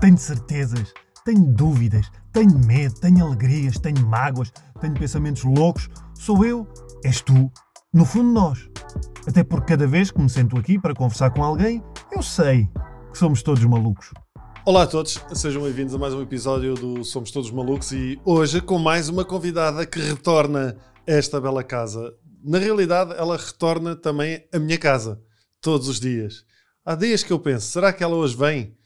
Tenho certezas, tenho dúvidas, tenho medo, tenho alegrias, tenho mágoas, tenho pensamentos loucos. Sou eu, és tu, no fundo nós. Até porque cada vez que me sento aqui para conversar com alguém, eu sei que somos todos malucos. Olá a todos, sejam bem-vindos a mais um episódio do Somos Todos Malucos e hoje com mais uma convidada que retorna a esta bela casa. Na realidade, ela retorna também a minha casa, todos os dias. Há dias que eu penso, será que ela hoje vem?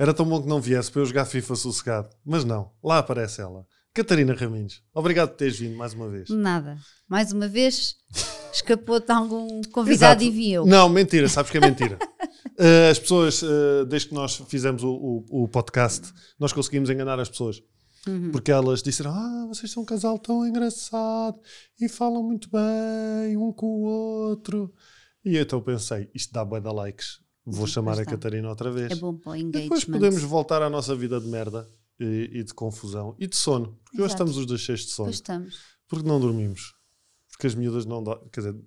Era tão bom que não viesse para eu jogar FIFA sossegado. Mas não, lá aparece ela. Catarina Raminhos, obrigado por teres vindo mais uma vez. Nada. Mais uma vez, escapou-te algum convidado Exato. e vi eu. Não, mentira, sabes que é mentira. Uh, as pessoas, uh, desde que nós fizemos o, o- o podcast, nós conseguimos enganar as pessoas. Uhum. Porque elas disseram: Ah, vocês são um casal tão engraçado e falam muito bem um com o outro. E eu então pensei: Isto dá bué de likes. Vou chamar a. Catarina outra vez. É bom para o engagement. depois podemos voltar à nossa vida de merda e, e de confusão e de sono. Porque hoje Exato. estamos os dois cheios de sono. Pois estamos. Porque não dormimos. Porque as miúdas não dão. Quer dizer,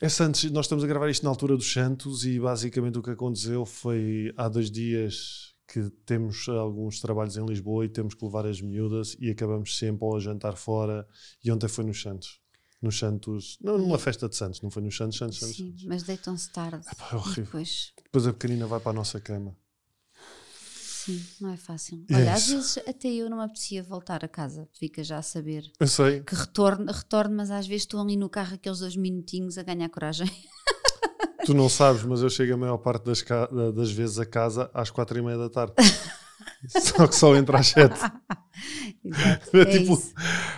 é Santos, nós estamos a gravar isto na altura dos Santos e basicamente o que aconteceu foi há dois dias que temos alguns trabalhos em Lisboa e temos que levar as miúdas e acabamos sempre ou a jantar fora. E ontem foi nos Santos. Nos Santos, não numa festa de Santos, não foi nos Santos, Santos, Santos. Sim, mas deitam-se tarde. Epá, é horrível. Depois, Depois a pequenina vai para a nossa cama. sim, não é fácil. É Olha, às isso. vezes até eu não me apetecia voltar a casa. Fica já a saber. Eu sei. Que retorno, retorno, mas às vezes estou ali no carro aqueles dois minutinhos a ganhar coragem. Tu não sabes, mas eu chego a maior parte das, das vezes a casa às quatro e meia da tarde. só que só entra às sete. Exato. É, É, tipo, isso.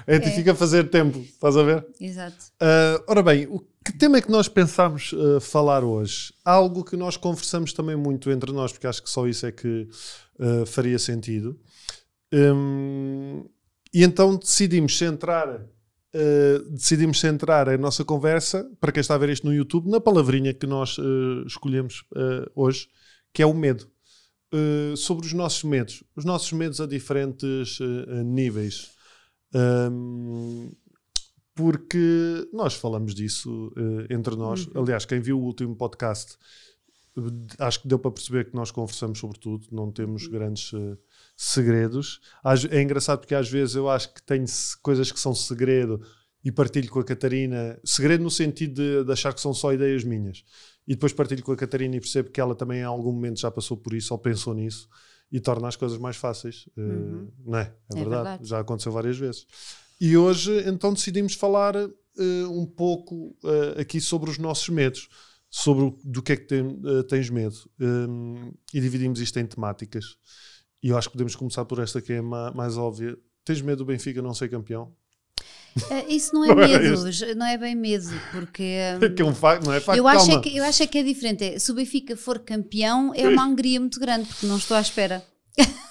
é, tipo, fica a fazer tempo, estás a ver? Exato. Ah, ora bem, o que tema é que nós pensámos ah, falar hoje? Algo que nós conversamos também muito entre nós, porque acho que só isso é que ah, faria sentido. Hum, e então decidimos centrar, decidimos centrar a nossa conversa, para quem está a ver isto no YouTube, na palavrinha que nós escolhemos hoje, que é o medo. Uh, sobre os nossos medos, os nossos medos a diferentes uh, níveis. Um, porque nós falamos disso uh, entre nós. Aliás, quem viu o último podcast, acho que deu para perceber que nós conversamos sobre tudo, não temos grandes uh, segredos. É engraçado porque às vezes eu acho que tenho coisas que são segredo e partilho com a Catarina. Segredo no sentido de, de achar que são só ideias minhas. E depois partilho com a Catarina e percebo que ela também em algum momento já passou por isso ou pensou nisso e torna as coisas mais fáceis. Uh, Uhum. não é? É, É verdade. verdade. Já aconteceu várias vezes. E hoje, então, decidimos falar uh, um pouco uh, aqui sobre os nossos medos, sobre o- do que é que tem- uh, tens medo. Um, e dividimos isto em temáticas. E eu acho que podemos começar por esta que é ma- mais óbvia. Tens medo do Benfica não ser campeão? Eh, Isso não é Não era medo, não é bem medo, porque. que é um facto, não é facto? Eu acho, é Calma. que, eu acho é que é diferente. É, se o Benfica for campeão, é uma alegria muito grande, porque não estou à espera.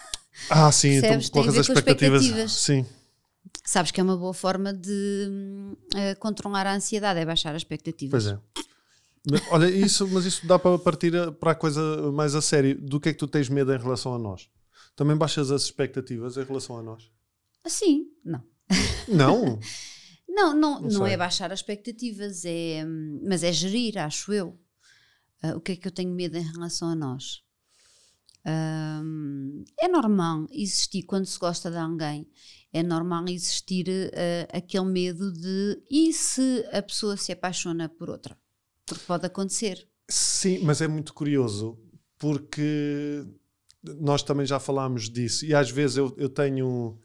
Ah, sim, então Percebes? Colocas as expectativas. expectativas. Sim. Sabes que é uma boa forma de eh, controlar a ansiedade, é baixar as expectativas. Pois é. Olha, isso, mas isso dá para partir a- para a coisa mais a sério. Do que é que tu tens medo em relação a nós? Também baixas as expectativas em relação a nós? Assim, não. Não. Não, não, Não não, é baixar as expectativas, é, mas é gerir, acho eu. Ah, o que é que eu tenho medo em relação a nós? Hum, é normal existir, quando se gosta de alguém, é normal existir ah, aquele medo de e se a pessoa se apaixona por outra? Porque pode acontecer. Sim, mas é muito curioso porque nós também já falámos disso e às vezes eu, eu tenho.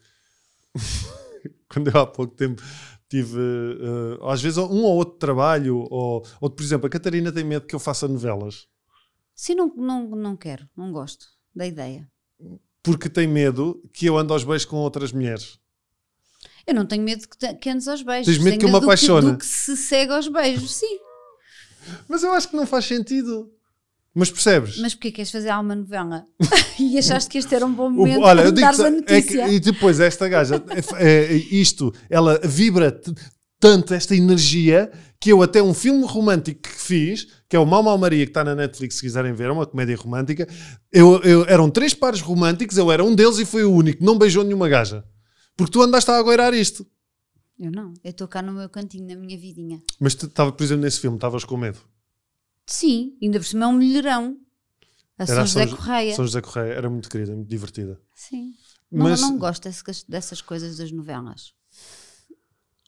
Quando eu há pouco tempo tive. eh, às vezes um ou outro trabalho, ou, ou por exemplo, a Catarina tem medo que eu faça novelas. Sim, não, não, não quero, não gosto da ideia. Porque tem medo que eu ande aos beijos com outras mulheres. Eu não tenho medo que, que andes aos beijos. Tens medo tenho que eu me do apaixone? do que se segue aos beijos, sim. Mas eu acho que não faz sentido. Mas percebes? Mas porquê queres fazer uma novela? e achaste que este era um bom momento olha, para dares a é notícia? que, e depois esta gaja, é, é, isto, ela vibra tanto esta energia que eu até um filme romântico que fiz, que é o Mal Mal Maria, que está na Netflix, se quiserem ver, é uma comédia romântica. Eu, eu- eram três pares românticos, eu era um deles e fui o único, não beijou nenhuma gaja. Porque tu andaste a agueirar isto. Eu não, eu estou cá no meu cantinho, na minha vidinha. Mas tu estava, por exemplo, nesse filme, estavas com medo. Sim, ainda por cima é um melhorão. A Era São a José São- Correia. São José Correia era muito querida, muito divertida. Sim. Não, Mas não gosto dessas, dessas coisas das novelas.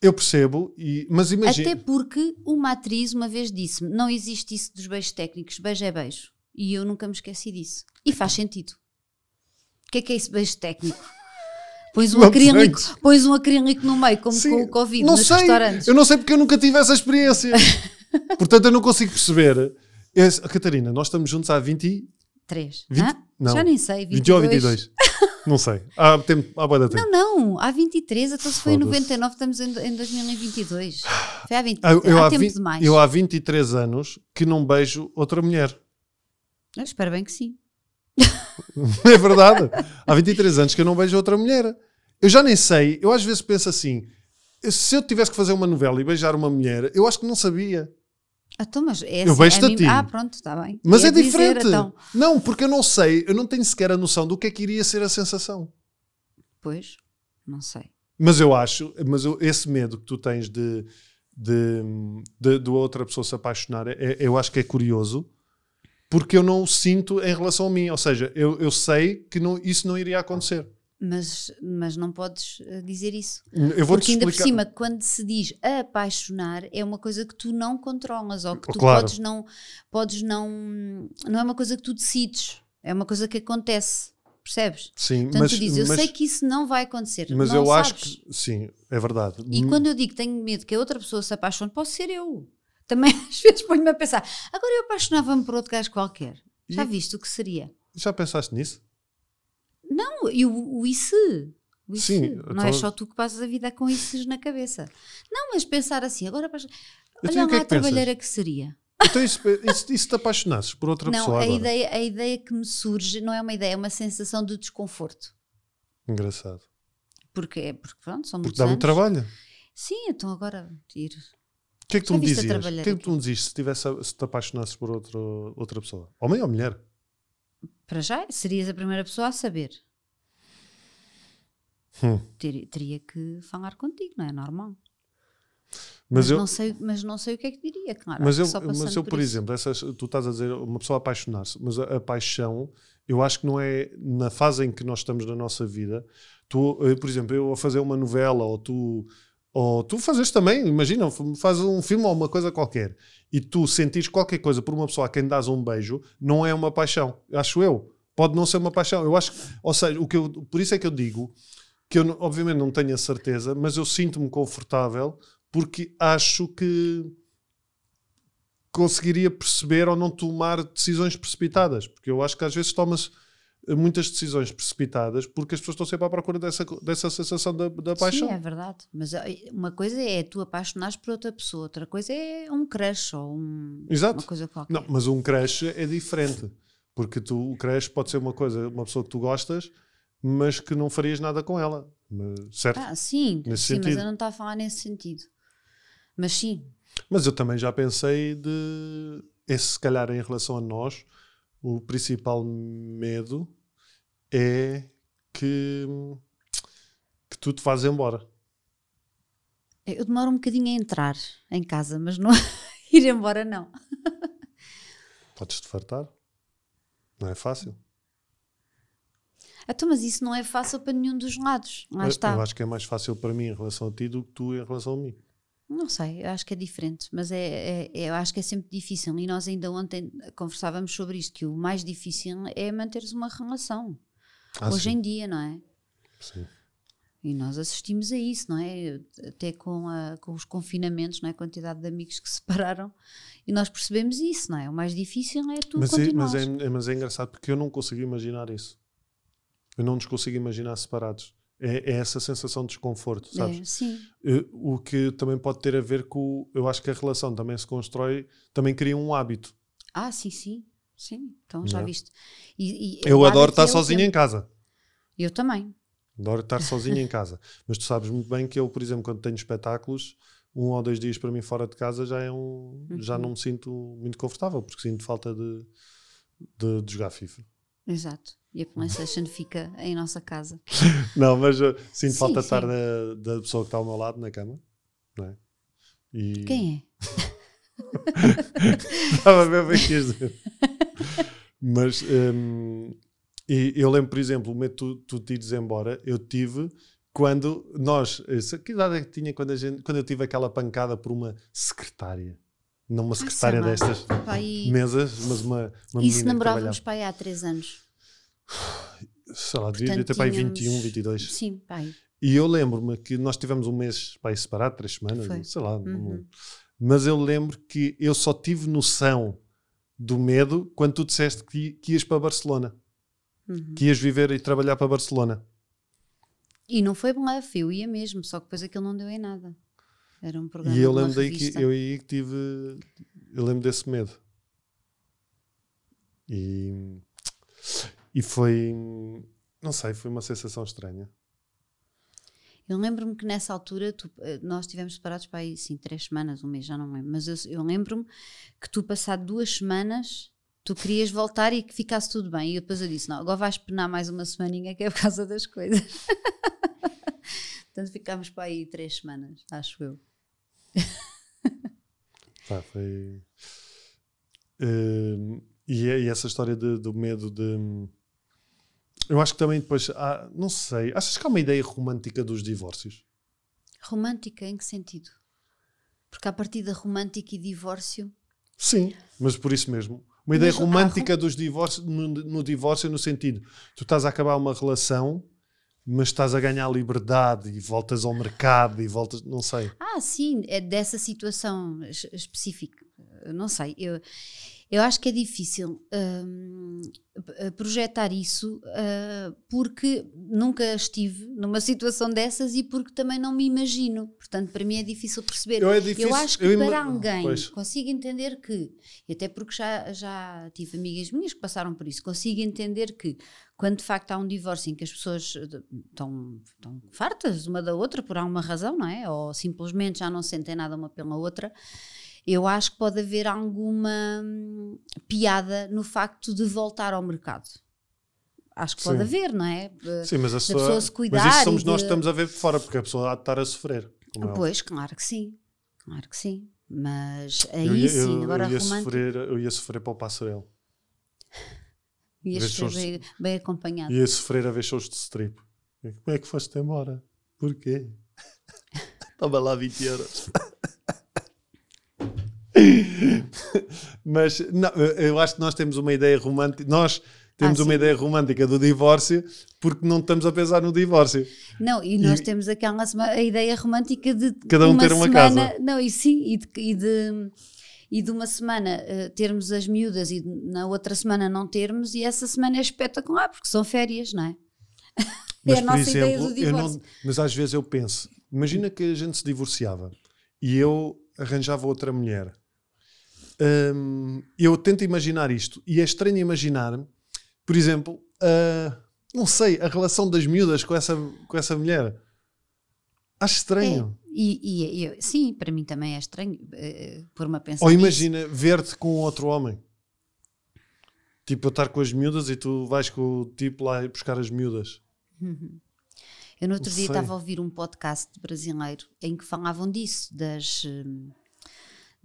eu percebo, e, mas imagina. Até porque uma atriz uma vez disse-me: não existe isso dos beijos técnicos, beijo é beijo. E eu nunca me esqueci disso. E faz sentido. O que é que é esse beijo técnico? Pões um, Não acrílico, sei. põe um acrílico no meio, como Sim, com o Covid não nos sei, restaurantes. Eu não sei porque eu nunca tive essa experiência. Portanto, eu não consigo perceber. Esse- Catarina, nós estamos juntos há 20, e- 3. 20 não. Já nem sei. 20 ou 22. não sei. Há, tempo, há boa da tempo. Não, não, há 23, então se foi em Foda-se. 99, estamos em, em 2022. Foi há 20, Ah, Eu, eu há há tempo 20 demais. eu há 23 anos que não beijo outra mulher. Eu espero bem que sim. É verdade. Há 23 anos que eu não beijo outra mulher. Eu já nem sei. Eu às vezes penso assim: se eu tivesse que fazer uma novela e beijar uma mulher, eu acho que não sabia. Ah, Então, mas é Eu assim, beijo-te a mim- ti. Ah, pronto, está bem. Mas é dizer, diferente. então. Não, porque eu não sei, eu não tenho sequer a noção do que é que iria ser a sensação. Pois, não sei. Mas eu acho, mas eu- esse medo que tu tens de, de, de, de outra pessoa se apaixonar, é- eu acho que é curioso, porque eu não o sinto em relação a mim. Ou seja, eu, eu sei que não, isso não iria acontecer. Mas, mas não podes eh, dizer isso. Eu vou Porque ainda por cima, quando se diz apaixonar, é uma coisa que tu não controlas ou que tu Claro. podes não, podes não. Não é uma coisa que tu decides, é uma coisa que acontece. Percebes? Sim, Portanto, mas, tu dizes, eu mas, sei que isso não vai acontecer. mas eu acho sabes. que sim, é verdade. E quando eu digo que tenho medo que a outra pessoa se apaixone, posso ser eu. Também às vezes ponho-me a pensar, agora eu apaixonava-me por outro gajo qualquer. Já E- viste o que seria? Já pensaste nisso? Não, e o, o. Sim, não é então- só tu que passas a vida com isso na cabeça. Não, mas pensar assim, agora Então, olha e o que é lá a que pensas? trabalheira que seria. Então, isso, isso, isso te apaixonasses por outra não, pessoa a agora? ideia, a ideia que me surge não é uma ideia, é uma sensação de desconforto. Engraçado. Porque, porque pronto, são Porque dá muito trabalho. Sim, então agora ir. O que é que tu Já me a dizias? O que é que tu me dizias se, tivesse, se te apaixonasses por outro, outra pessoa? Homem ou mulher? Para já, serias a primeira pessoa a saber. Hum. Ter- teria que falar contigo, não é normal. Mas, Mas, eu, não sei, mas não sei o que é que diria, claro. mas eu, mas eu por, isso. exemplo, essas, tu estás a dizer uma pessoa apaixonar-se, mas a, a paixão, eu acho que não é na fase em que nós estamos na nossa vida. Tu, eh, por exemplo, eu a fazer uma novela ou tu, ou tu fazes também, imagina, fazes um filme ou uma coisa qualquer e tu sentires qualquer coisa por uma pessoa a quem dás um beijo, não é uma paixão, acho eu. Pode não ser uma paixão. Eu acho, ou seja, o que eu, por isso é que eu digo que eu obviamente não tenho a certeza, mas eu sinto-me confortável porque acho que conseguiria perceber ou não tomar decisões precipitadas, porque eu acho que às vezes tomas eh, muitas decisões precipitadas porque as pessoas estão sempre à procura dessa, dessa sensação da, da paixão. Sim, é verdade. Mas eh, uma coisa é tu apaixonares por outra pessoa, outra coisa é um crush ou um, Exato. uma coisa qualquer. Não, mas um crush é diferente, porque tu, o crush pode ser uma coisa, uma pessoa que tu gostas, mas que não farias nada com ela, certo? Ah, sim, Nesse sim mas eu não estava a falar nesse sentido. Mas sim, Mas eu também já pensei de esse, se calhar, em relação a nós, o principal medo é que, que tu te vás embora. eu demoro um bocadinho a entrar em casa, mas não ir embora não. Podes-te fartar. Não é fácil. Então, mas isso não é fácil para nenhum dos lados. Lá Eu- está. Eu acho que é mais fácil para mim em relação a ti do que tu em relação a mim. Não sei, eu acho que é diferente, mas é, é- é- eu acho que é sempre difícil. E nós ainda ontem conversávamos sobre isto, que o mais difícil é manteres uma relação. Ah, Hoje sim. em dia, não é? Sim. E nós assistimos a isso, não é? Até com, a- com os confinamentos, não é? A quantidade de amigos que se separaram. E nós percebemos isso, não é? O mais difícil é tu Mas, é, mas, é, é- mas é engraçado porque eu não consigo imaginar isso. Eu não nos consigo imaginar separados. É, é essa sensação de desconforto, sabes? É, sim, Eh, O que também pode ter a ver com. Eu acho que a relação também se constrói, também cria um hábito. Ah, sim, sim. Sim, então já Não é? viste. E- e Eu adoro é estar o sozinho em casa. Eu também. Adoro estar sozinho em casa. Mas tu sabes muito bem que eu, por exemplo, quando tenho espetáculos, um ou dois dias para mim fora de casa já é um. Já Uhum. não me sinto muito confortável, porque sinto falta de, de, de jogar FIFA. Exato. E a PlayStation fica em nossa casa. Não, mas uh, sinto Sim, falta de estar sim. da, pessoa que está ao meu lado na cama. Não é? E... Quem é? Estava a ver bem que ias dizer. Mas hum, e eu lembro, por exemplo, o de tu, tu te ires embora, eu tive quando nós. Que idade é que tinha quando, a gente, quando eu tive aquela pancada por uma secretária? Não uma secretária sei lá. destas Pá, aí- mesas, mas uma, uma Isso que namorávamos aí há três anos. Sei lá, devia ter tínhamos- 21, 22. Sim, pai. E eu lembro-me que nós tivemos um mês para aí separado, três semanas, Foi. sei lá. Uhum. Mas eu lembro que eu só tive noção do medo quando tu disseste que, que ias para Barcelona. Uhum. Que ias viver e trabalhar para Barcelona. E não foi bluff, eu ia mesmo, só que depois aquilo não deu em nada. Era um programa E eu lembro daí que eu aí que tive. Eu lembro desse medo. E, e foi. Não sei, foi uma sensação estranha. Eu lembro-me que nessa altura tu- eh, nós estivemos separados para aí, sim, três semanas, um mês, já não lembro. Mas eu, eu lembro-me que tu, passado duas semanas, tu querias voltar e que ficasse tudo bem. E depois eu disse: Não, agora vais penar mais uma semaninha que é por causa das coisas. Portanto, ficámos para aí três semanas, acho eu. Pá, foi. Hum, e, e essa história de- do medo de. Eu acho que também depois. há- não sei. Achas que há uma ideia romântica dos divórcios? Romântica, em que sentido? Porque a partir da romântica e divórcio. Sim, mas por isso mesmo. Uma ideia Mas há romântica dos divórcios, no, no divórcio, no sentido, tu estás a acabar uma relação, mas estás a ganhar liberdade e voltas ao mercado e voltas, não sei. Ah, sim, é dessa situação es- específica. Não sei, eu, eu acho que é difícil hum, p- projetar isso ah, porque nunca estive numa situação dessas e porque também não me imagino. Portanto, para mim é difícil perceber. Eu, é difícil, Eu acho que eu para alguém Pois. consigo entender que, e até porque já, já tive amigas minhas que passaram por isso, consigo entender que quando de facto há um divórcio em que as pessoas eh, estão, estão fartas uma da outra por alguma razão, não é? Ou simplesmente já não sentem nada uma pela outra, eu acho que pode haver alguma hum, piada no facto de voltar ao mercado. Acho que pode Sim. haver, não é? Sim, mas a pessoa pessoa, se cuidar mas isso somos e nós de- que estamos a ver de fora, porque a pessoa há de estar a sofrer. é. Pois, claro que sim. Claro que sim. Mas aí eu ia, sim, agora eu ia romântico. sofrer, eu ia sofrer para o passarelo. Ias ser shows- bem, bem acompanhado. Ia sofrer a ver shows de strip. Como é que foste embora? Porquê? Toma lá 20 euros. Mas não, eu acho que nós temos uma ideia romântica. Nós temos Ah, uma ideia romântica do divórcio porque não estamos a pensar no divórcio. Não, e nós E- temos aquela a ideia romântica de Cada um uma ter uma semana, casa. Não, e sim, e de, e de, e de uma semana eh, termos as miúdas e na outra semana não termos, e essa semana é espetacular, porque são férias, não é? Mas, é a por nossa ideia exemplo, do eu não, divórcio. mas às vezes eu penso: imagina que a gente se divorciava e eu arranjava outra mulher. Hum, eu tento imaginar isto e é estranho imaginar, por exemplo, a- não sei, a relação das miúdas com essa, com essa mulher. Acho estranho. É, e, e- sim, para mim também é estranho eh, pôr-me a pensar. Ou imagina ver-te com outro homem. Tipo, eu estar com as miúdas e tu vais com o tipo lá ir buscar as miúdas. Eu no outro Não dia estava a ouvir um podcast brasileiro em que falavam disso, das, hum,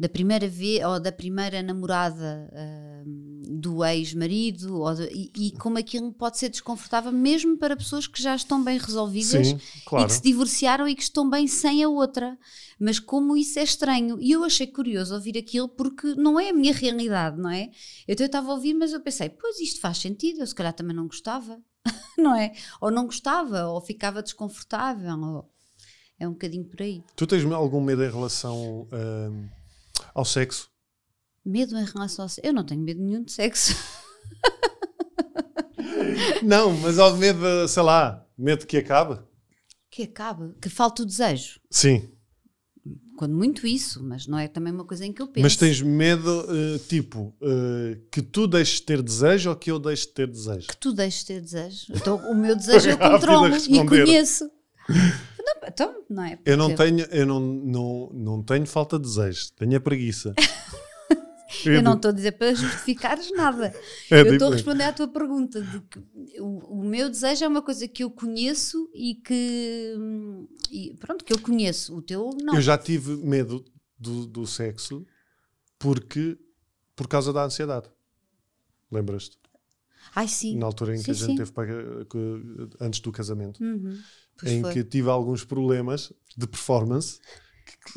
da primeira vez ou da primeira namorada hum, do ex-marido e, e como aquilo pode ser desconfortável mesmo para pessoas que já estão bem resolvidas Sim, e claro. que se divorciaram e que estão bem sem a outra. Mas como isso é estranho. E eu achei curioso ouvir aquilo porque não é a minha realidade, não é? Então eu estava a ouvir, mas eu pensei, pois isto faz sentido, eu se calhar também não gostava, não é? Ou não gostava, ou ficava desconfortável, ou... é um bocadinho por aí. Tu tens algum medo em relação hum, ao sexo? Medo em relação ao sexo. Eu não tenho medo nenhum de sexo. Não, mas ao medo, sei lá, medo que acabe? Que acabe, que falte o desejo. Sim. Quando muito isso, mas não é também uma coisa em que eu penso. Mas tens medo, eh, tipo, eh, que tu deixes de ter desejo ou que eu deixe de ter desejo? que tu deixes de ter desejo. Então, o meu desejo eu controlo e conheço. Não, então, não é? Eu não tenho, eu não, não, não tenho falta de desejo, tenho a preguiça. Eu não estou a dizer para justificares nada. É eu estou a diferente. responder à tua pergunta. De que o, o meu desejo é uma coisa que eu conheço e que. e pronto, que eu conheço. O teu, não. Eu já tive medo do, do sexo porque por causa da ansiedade. Lembras-te? Ai, sim. Na altura em que Sim, a gente sim. teve para, antes do casamento, Uhum. Em foi. que tive alguns problemas de performance,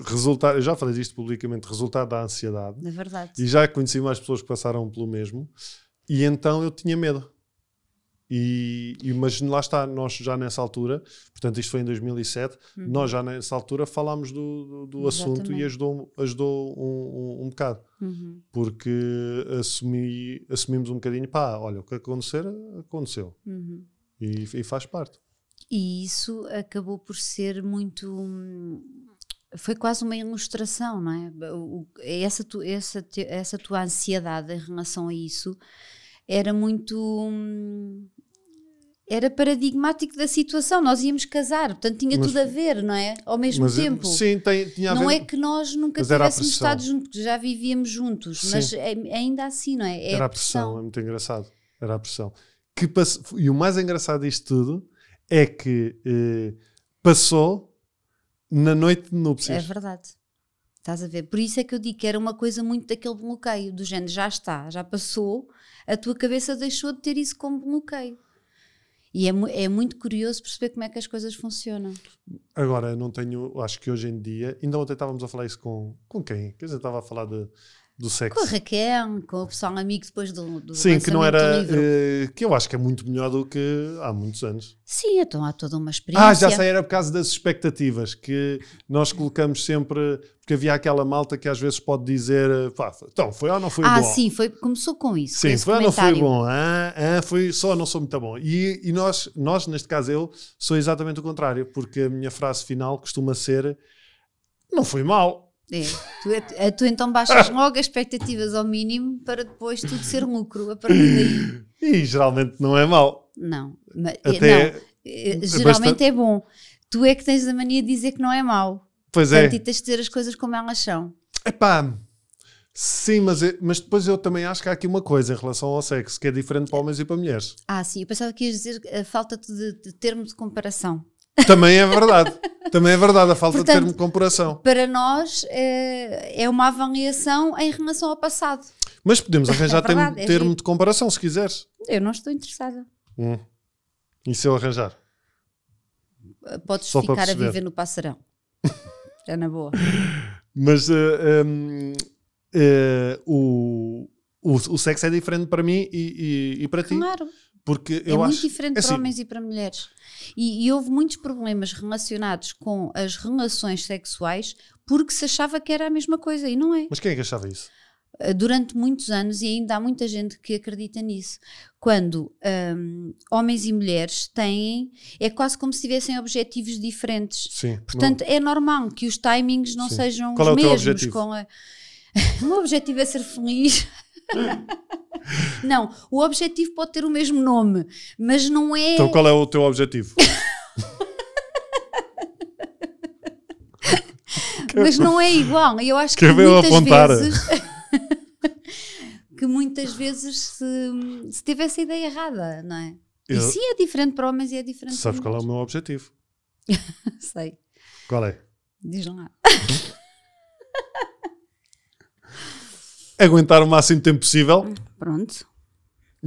resultar, eu já falei disto publicamente, resultado da ansiedade, É verdade. e já conheci mais pessoas que passaram pelo mesmo, e então eu tinha medo. E, e- mas lá está, nós já nessa altura, portanto, isto foi em 2007, nós já nessa altura falámos do, do, do assunto e Uhum. Ajudou, ajudou um, um, um bocado, Uhum. porque assumi, assumimos um bocadinho, pá, olha, o que acontecer, aconteceu. Uhum. E, e faz parte. E isso acabou por ser muito. Foi quase uma ilustração, não é? O- Essa, tu- essa, essa tua ansiedade em relação a isso era muito. hum, Era paradigmático da situação. Nós íamos casar, portanto tinha Mas- tudo a ver, não é? Ao mesmo Mas, tempo. Sim, tem, tinha a Não ver- é que nós nunca tivéssemos pressão. estado juntos, porque já vivíamos juntos, Sim. mas é- ainda assim, não é? É Era a pressão, é muito engraçado. Era a pressão. Que pass- E o mais engraçado disto tudo é que eh, passou na noite de É núpcias. verdade. Estás a ver? Por isso é que eu digo que era uma coisa muito daquele bloqueio, do género, já está, já passou, a tua cabeça deixou de ter isso como bloqueio. E é, é muito curioso perceber como é que as coisas funcionam. Agora, não tenho. Acho que hoje em dia. Ainda ontem estávamos a falar isso com, com quem? Quer dizer, estava a falar de, do sexo. Com a Raquel, com o pessoal amigo depois do, do Sim, que não era. eh, que eu acho que é muito melhor do que há muitos anos. Sim, então há toda uma experiência. Ah, já sei, era por causa das expectativas que nós colocamos sempre. Porque havia aquela malta que às vezes pode dizer: eh, pá, então, foi ou não foi Ah, bom? sim, foi, começou com isso. com Sim, esse foi ou não foi bom? Ah, ah, foi só não sou muito bom. E, e nós, nós, neste caso, eu sou exatamente o contrário, porque a minha frase final costuma ser: não foi mal. É, tu, é- tu então baixas logo as expectativas ao mínimo para depois tudo ser lucro a partir daí. E geralmente não é mal. Não, ma- é- Até- não, é, é geralmente bastante- é bom. Tu é que tens a mania de dizer que não é mau. Pois é. Portanto, e tens de dizer as coisas como elas são. Epá, sim, mas, é- mas depois eu também acho que há aqui uma coisa em relação ao sexo que é diferente para homens e para mulheres. Ah, sim, eu pensava que ias dizer a falta de, de termo de comparação. Também é verdade. também é verdade a falta Portanto, de termo de comparação. Para nós é, é uma avaliação em relação ao passado. Mas podemos arranjar É verdade, termo, é termo de comparação se quiseres. Eu não estou interessada. Hum. E se eu arranjar? Podes Só para ficar a viver no passarão. É na boa. Mas eh, hum, eh, o, o, o sexo é diferente para mim e, e, e para ti. Claro. Porque É eu muito acho. diferente é para assim, homens e para mulheres. E, e houve muitos problemas relacionados com as relações sexuais porque se achava que era a mesma coisa e não é. Mas quem é que achava isso? Uh, Durante muitos anos, e ainda há muita gente que acredita nisso, quando hum, homens e mulheres têm, é quase como se tivessem objetivos diferentes. Sim. Portanto, é normal que os timings não Sim. sejam Qual é os o teu mesmos. objetivo? Com a... o meu objetivo é ser feliz. não, o objetivo pode ter o mesmo nome, mas não é. Então qual é o teu objetivo? mas não é igual. Eu acho que eu muitas apontar? vezes que muitas vezes se, se teve essa ideia errada, não é? Eu- E sim é diferente para homens e é diferente Sabes para qual é o meu objetivo? Sei. Qual é? Diz lá. Aguentar o máximo tempo possível. Pronto.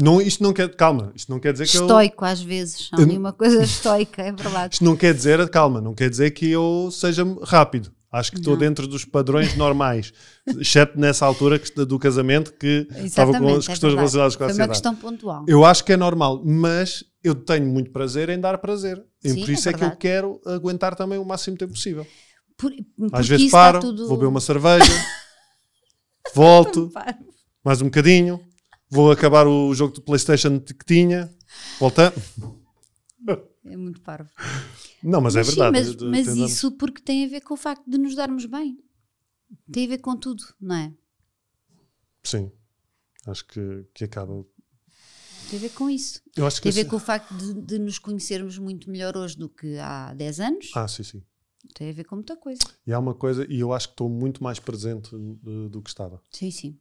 Não, isto não quer. Calma, isto não quer dizer que eu. Estoico às vezes. Há uma coisa estoica, é verdade. Isto não quer dizer, calma, não quer dizer que eu seja rápido. Acho que estou dentro dos padrões normais, exceto nessa altura do casamento que estava com Exatamente, as é questões verdade. relacionadas com a Foi uma ansiedade. questão pontual. Eu acho que é normal, mas eu tenho muito prazer em dar prazer. E Sim, por isso é é, que eu quero aguentar também o máximo tempo possível. Por, Às vezes paro, tudo... vou beber uma cerveja, volto, mais um bocadinho, vou acabar o jogo de Playstation que tinha, voltando. É muito parvo. Não, mas, é sim, verdade. mas, eu- mas entendamos. isso porque tem a ver com o facto de nos darmos bem. Tem a ver com tudo, não é? Sim, acho que, que acaba. Tem a ver com isso. Eu acho que Tem a ver esse- com o facto de, de nos conhecermos muito melhor hoje do que há 10 anos. Ah, sim, sim. Tem a ver com muita coisa. E há uma coisa, e eu acho que estou muito mais presente do, do que estava. Sim, sim.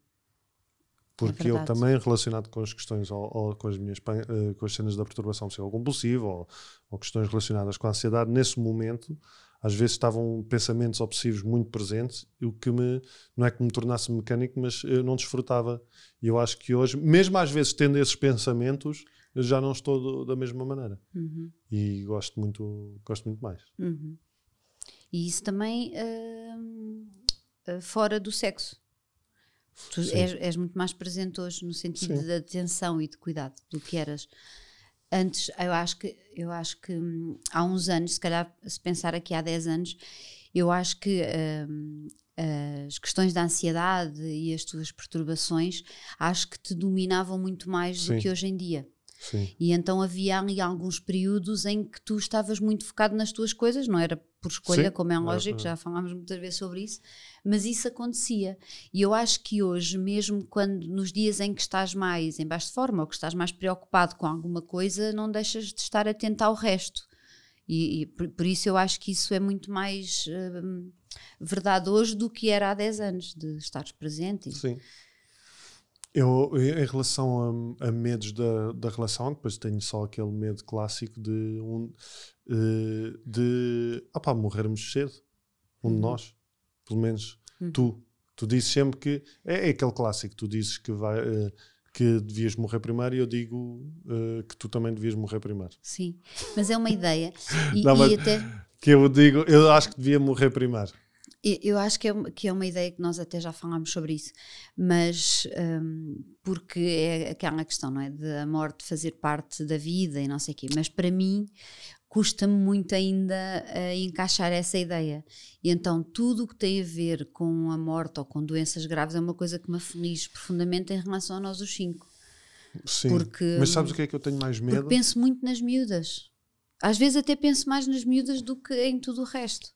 Porque eu É verdade. também, relacionado com as questões ou, ou com as minhas eh, com as cenas da perturbação obsessiva compulsiva ou, ou questões relacionadas com a ansiedade, nesse momento às vezes estavam pensamentos obsessivos muito presentes, o que me, não é que me tornasse mecânico, mas eu não desfrutava. E eu acho que hoje, mesmo às vezes tendo esses pensamentos, eu já não estou do, da mesma maneira. Uhum. E gosto muito, gosto muito mais. Uhum. E isso também uh, fora do sexo. Tu és, és, muito mais presente hoje no sentido Sim. de atenção e de cuidado do que eras antes. Eu acho que, eu acho que hum, há uns anos, se calhar se pensar aqui há 10 anos, eu acho que hum, as questões da ansiedade e as tuas perturbações acho que te dominavam muito mais Sim. do que hoje em dia. Sim. E então havia ali alguns períodos em que tu estavas muito focado nas tuas coisas, não era por escolha, Sim. como é lógico, já falámos muitas vezes sobre isso, mas isso acontecia. E eu acho que hoje, mesmo quando nos dias em que estás mais em baixo de forma ou que estás mais preocupado com alguma coisa, não deixas de estar atento ao resto. E, e por, por, isso eu acho que isso é muito mais uh, verdade hoje do que era há 10 anos, de estares presente. E, Sim. Eu, em relação a, a, medos da, da relação, depois tenho só aquele medo clássico de, um, uh, de opá, morrermos cedo, um uhum. de nós, pelo menos uhum. tu. Tu dizes sempre que é, é, aquele clássico, tu dizes que, vai, uh, que devias morrer primeiro e eu digo uh, que tu também devias morrer primeiro. Sim, mas é uma ideia. E, Não, e até... Que eu digo, eu acho que devia morrer primeiro. Eu acho que é, que é uma ideia que nós até já falámos sobre isso, mas um, porque é aquela questão, não é? De a morte fazer parte da vida e não sei o quê. Mas para mim custa-me muito ainda uh, encaixar essa ideia. E então tudo o que tem a ver com a morte ou com doenças graves é uma coisa que me aflige profundamente em relação a nós os cinco. Sim, porque, mas sabes o que é que eu tenho mais medo? Porque penso muito nas miúdas. Às vezes até penso mais nas miúdas do que em tudo o resto.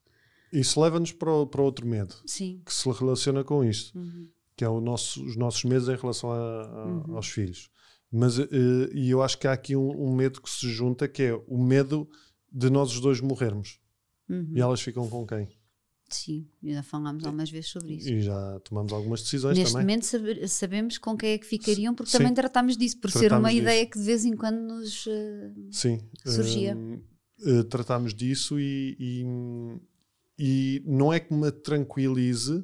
Isso leva-nos para, para outro medo Sim. que se relaciona com isto, uhum. que é nosso, os nossos medos em relação a, a, uhum. aos filhos. Mas uh, e eu acho que há aqui um, um, medo que se junta, que é o medo de nós os dois morrermos. Uhum. E elas ficam com quem? Sim, já falámos algumas vezes sobre isso. E já tomamos algumas decisões Neste também. Neste momento sabemos com quem é que ficariam, porque Sim. também tratámos disso, por tratámos ser uma disso. ideia que de vez em quando nos uh, Sim. surgia. Uh, tratámos disso e, e e não é que me tranquilize,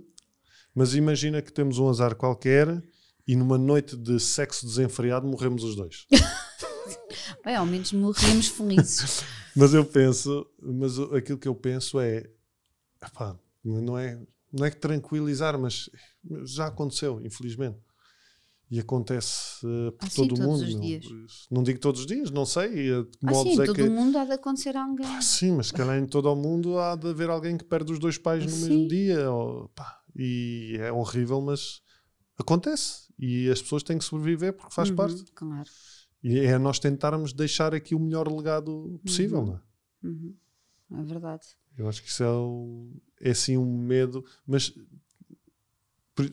mas imagina que temos um azar qualquer e numa noite de sexo desenfreado morremos os dois. Bem, ao menos morremos felizes. mas eu penso, mas aquilo que eu penso é, epá, não é, não é que tranquilizar, mas já aconteceu, infelizmente. E acontece uh, por ah, todo sim, o mundo. Todos os dias. Não, digo todos os dias, não sei. Eh, ah, sim, é todo que... o mundo há de acontecer a alguém. Ah, sim, mas se calhar em todo o mundo há de haver alguém que perde os dois pais no sim. mesmo dia. Ou, pá, e é horrível, mas acontece. E as pessoas têm que sobreviver porque faz uhum, parte. Claro. E é nós tentarmos deixar aqui o melhor legado possível, uhum. não é? Uhum. É verdade. Eu acho que isso é, um, é sim um medo. Mas,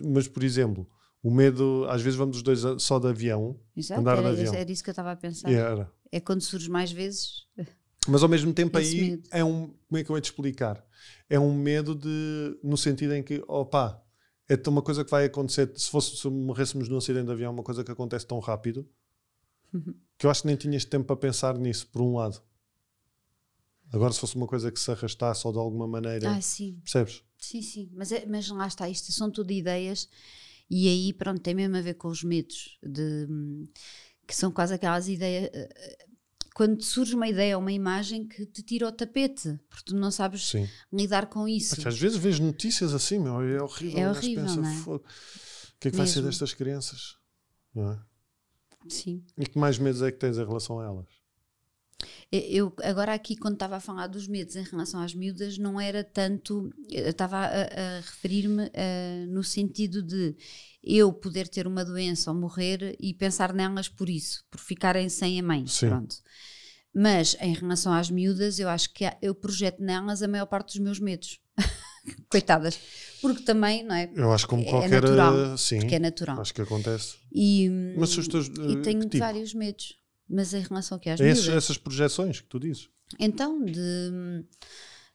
mas por exemplo o medo, às vezes vamos os dois só de avião. Exato, andar era, de avião. era isso que eu estava a pensar. Era. É quando surge mais vezes. Mas ao mesmo tempo aí medo. é um. Como é que eu ia te explicar? É um medo de. no sentido em que, opa, é uma coisa que vai acontecer. Se, fosse, se morrêssemos num acidente de avião, uma coisa que acontece tão rápido uhum. que eu acho que nem tinhas tempo para pensar nisso, por um lado. Agora, se fosse uma coisa que se arrastasse ou de alguma maneira. Ah, sim. Percebes? Sim, sim. Mas, é, mas lá está, isto são tudo ideias e aí, pronto, tem mesmo a ver com os medos, de, que são quase aquelas ideias. Eh, eh, quando surge uma ideia uma imagem que te tira o tapete, porque tu não sabes Sim. lidar com isso. Porque às vezes vês notícias assim, meu, é horrível. É horrível, pensa, não é? O que é que vai ser destas crianças? Não é? Sim. E que mais medos é que tens em relação a elas? Eu, agora aqui, quando estava a falar dos medos em relação às miúdas, não era tanto. Estava a, a referir-me uh, no sentido de eu poder ter uma doença ou morrer e pensar nelas por isso, por ficarem sem a mãe. Sim. Pronto. Mas em relação às miúdas, eu acho que eu projeto nelas a maior parte dos meus medos. Coitadas. Porque também, não é? Eu acho como é qualquer. Natural, sim. Porque é natural. Acho que acontece. E, Mas os teus, e tenho tipo? vários medos. Mas em relação ao que às é Esses, essas projeções que tu dizes. Então, de,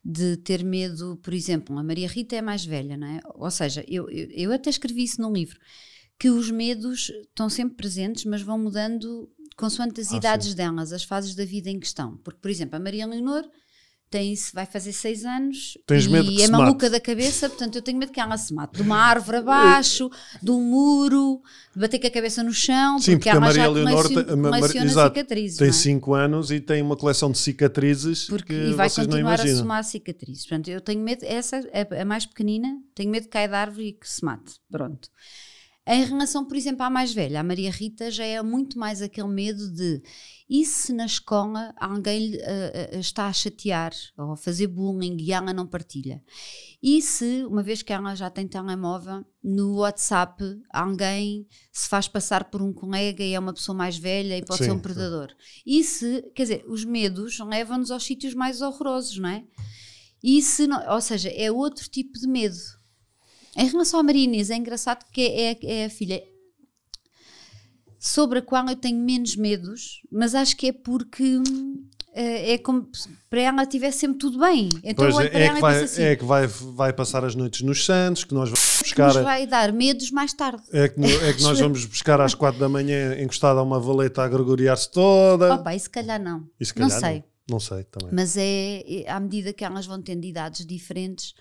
de ter medo, por exemplo, a Maria Rita é mais velha, não é? Ou seja, eu, eu, eu até escrevi isso num livro, que os medos estão sempre presentes, mas vão mudando consoante as ah, idades sim. delas, as fases da vida em questão. Porque, por exemplo, a Maria Leonor tem, vai fazer seis anos Tens e medo que é maluca mate. da cabeça, portanto eu tenho medo que ela se mate de uma árvore abaixo, de um muro, de bater com a cabeça no chão, Sim, porque, porque a Maria já Leonor cicatrizes. Tem é? 5 anos e tem uma coleção de cicatrizes Porque, que e vai continuar a somar cicatrizes. Portanto, eu tenho medo, essa é a mais pequenina, tenho medo que caia da árvore e que se mate. Pronto. Em relação, por exemplo, à mais velha, a Maria Rita já é muito mais aquele medo de e se na escola alguém ah, está a chatear ou a fazer bullying e ela não partilha? E se, uma vez que ela já tem telemóvel, no WhatsApp alguém se faz passar por um colega e é uma pessoa mais velha e pode Sim, ser um sim. predador? E se, quer dizer, os medos levam-nos aos sítios mais horrorosos, não é? E se não- ou seja, é outro tipo de medo. Em relação à Maria Inês, é engraçado que é, é a filha sobre a qual eu tenho menos medos, mas acho que é porque hum, é, como se para ela tivesse sempre tudo bem. Então Pois é, é que, vai, assim, é que vai, vai passar as noites nos Santos, que nós vamos que buscar. nos vai dar medos mais tarde. É que, é que nós vamos buscar às 4 da manhã encostada a uma valeta a gregoriar-se toda. Opa, e se calhar não. Se não calhar sei. Não sei também. Mas é, é- à medida que elas vão tendo idades diferentes,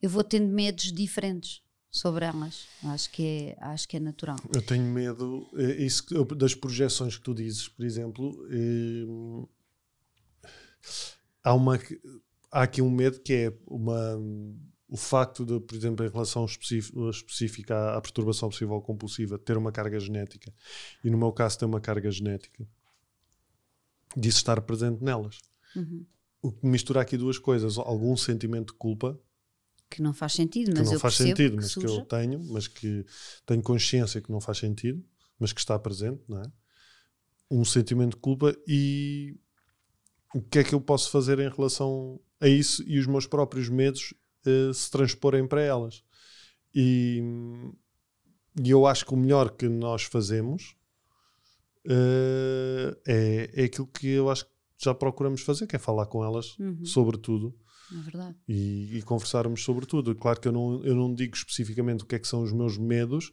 eu vou tendo medos diferentes sobre elas. Acho que é, acho que é natural. Eu tenho medo eh, isso, das projeções que tu dizes, por exemplo. eh, há, uma, há aqui um medo que é uma, o facto de, por exemplo, em relação específica à, à perturbação obsessiva compulsiva, ter uma carga genética. E no meu caso, ter uma carga genética. Disso estar presente nelas. Uhum. O que mistura aqui duas coisas: algum sentimento de culpa Que não faz sentido, que mas não eu faz sentido, que mas que surja. eu tenho, mas que tenho consciência que não faz sentido, mas que está presente, não é? Um sentimento de culpa e o que é que eu posso fazer em relação a isso e os meus próprios medos eh, se transporem para elas. E, e eu acho que o melhor que nós fazemos eh, é, é aquilo que eu acho que já procuramos fazer, que é falar com elas Uhum. sobre tudo É verdade. e, e conversarmos sobre tudo. Claro que eu não, eu não digo especificamente o que é que são os meus medos,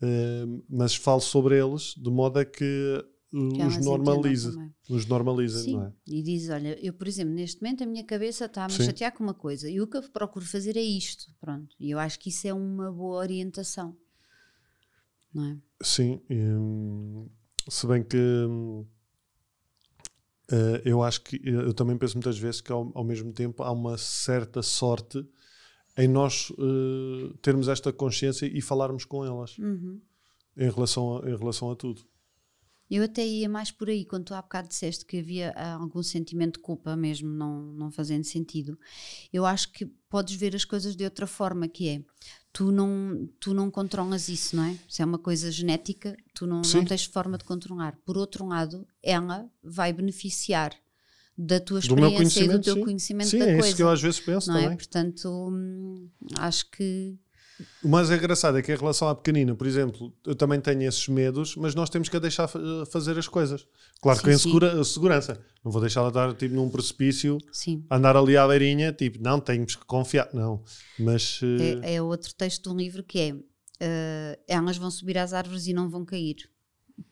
eh, mas falo sobre eles de modo a que uh, Que elas os normalize, os normalize, Sim, não é? e diz: Olha, eu, por exemplo, neste momento a minha cabeça está-me a Sim. chatear com uma coisa e o que eu procuro fazer é isto. Pronto. E eu acho que isso é uma boa orientação. Não é? Sim, hum, se bem que hum, eh, eu acho que eu também penso muitas vezes que ao, ao mesmo tempo há uma certa sorte em nós eh, termos esta consciência e falarmos com elas Uhum. em relação a, em relação a tudo. Eu até ia mais por aí, quando tu há bocado disseste que havia ah, algum sentimento de culpa mesmo não, não fazendo sentido. Eu acho que podes ver as coisas de outra forma, que é, tu não, tu não controlas isso, não é? Se é uma coisa genética, tu não, Sim. não tens forma de controlar. Por outro lado, ela vai beneficiar da tua Do experiência e do teu sim. conhecimento Sim, da é coisa. isso que eu às vezes penso não é? também. Portanto, hum, acho que O mais engraçado é que em relação à pequenina, por exemplo, eu também tenho esses medos, mas nós temos que a deixar fa- fazer as coisas. Claro que Sim, em sim. segura- segurança. Não vou deixá-la estar tipo num precipício, sim. andar ali à beirinha, tipo, não, temos que confiar. Não. Mas eh, É, é outro texto de um livro que é eh, elas vão subir às árvores e não vão cair.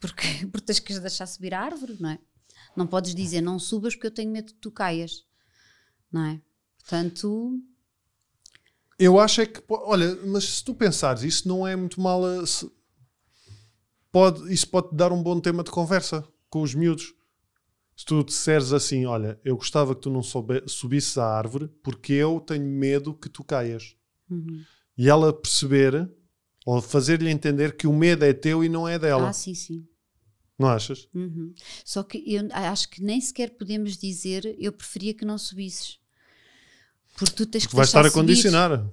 Porque, porque tens que as deixar subir à árvore, não é? Não podes dizer não subas porque eu tenho medo que tu caias. Não é? Portanto, eu acho é que, olha, mas se tu pensares, isso não é muito mal. a- se- pode, isso pode dar um bom tema de conversa com os miúdos. Se tu disseres assim, olha, eu gostava que tu não soube, subisses à árvore porque eu tenho medo que tu caias. uhum. e ela perceber ou fazer-lhe entender que o medo é teu e não é dela. ah, sim, sim. Não achas? Uhum. Só que eu acho que nem sequer podemos dizer eu preferia que não subisses. Porque tu tens que deixar estar a condicionar.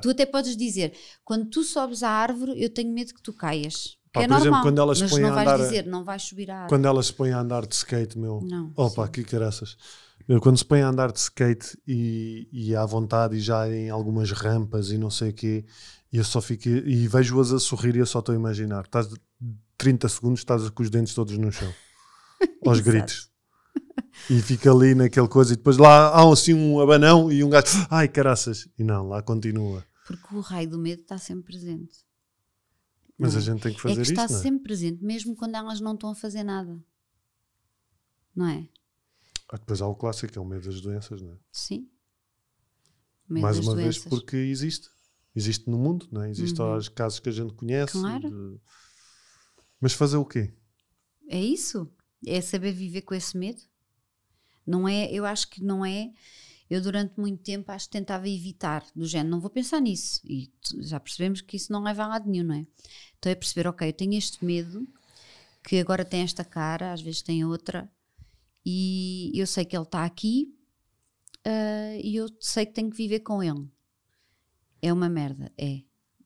Tu até podes dizer, quando tu sobes à árvore, eu tenho medo que tu caias. Pá, é por exemplo, normal, quando ela se mas põe não a vais andar a- dizer, não vais subir à árvore. Quando ela se põe a andar de skate, meu. Não, Opa, sim. que caraças. Eu, Quando se põe a andar de skate e, e à vontade e já em algumas rampas e não sei o quê, e eu só fico e vejo-as a sorrir e eu só estou a imaginar. Estás 30 segundos, estás com os dentes todos no chão. aos gritos. E fica ali naquele coisa e depois lá há assim um abanão e um gajo, ai caraças. E não, lá continua. Porque o raio do medo está sempre presente. Mas Não a é? gente tem que É fazer que está isso, não é? sempre presente, mesmo quando elas não estão a fazer nada. Não é? Ah, depois há o clássico, que é o medo das doenças, não é? Sim. Mais uma doenças. vez, porque existe. Existe no mundo, não é? Existe Uhum. aos casos que a gente conhece. Claro. de- Mas fazer o quê? É isso. É saber viver com esse medo. Não é, eu acho que não é. Eu durante muito tempo acho que tentava evitar, do género, não vou pensar nisso. E já percebemos que isso não leva a lado nenhum, não é? Então é perceber, ok, eu tenho este medo, que agora tem esta cara, às vezes tem outra, e eu sei que ele está aqui, ah, e eu sei que tenho que viver com ele. É uma merda, é.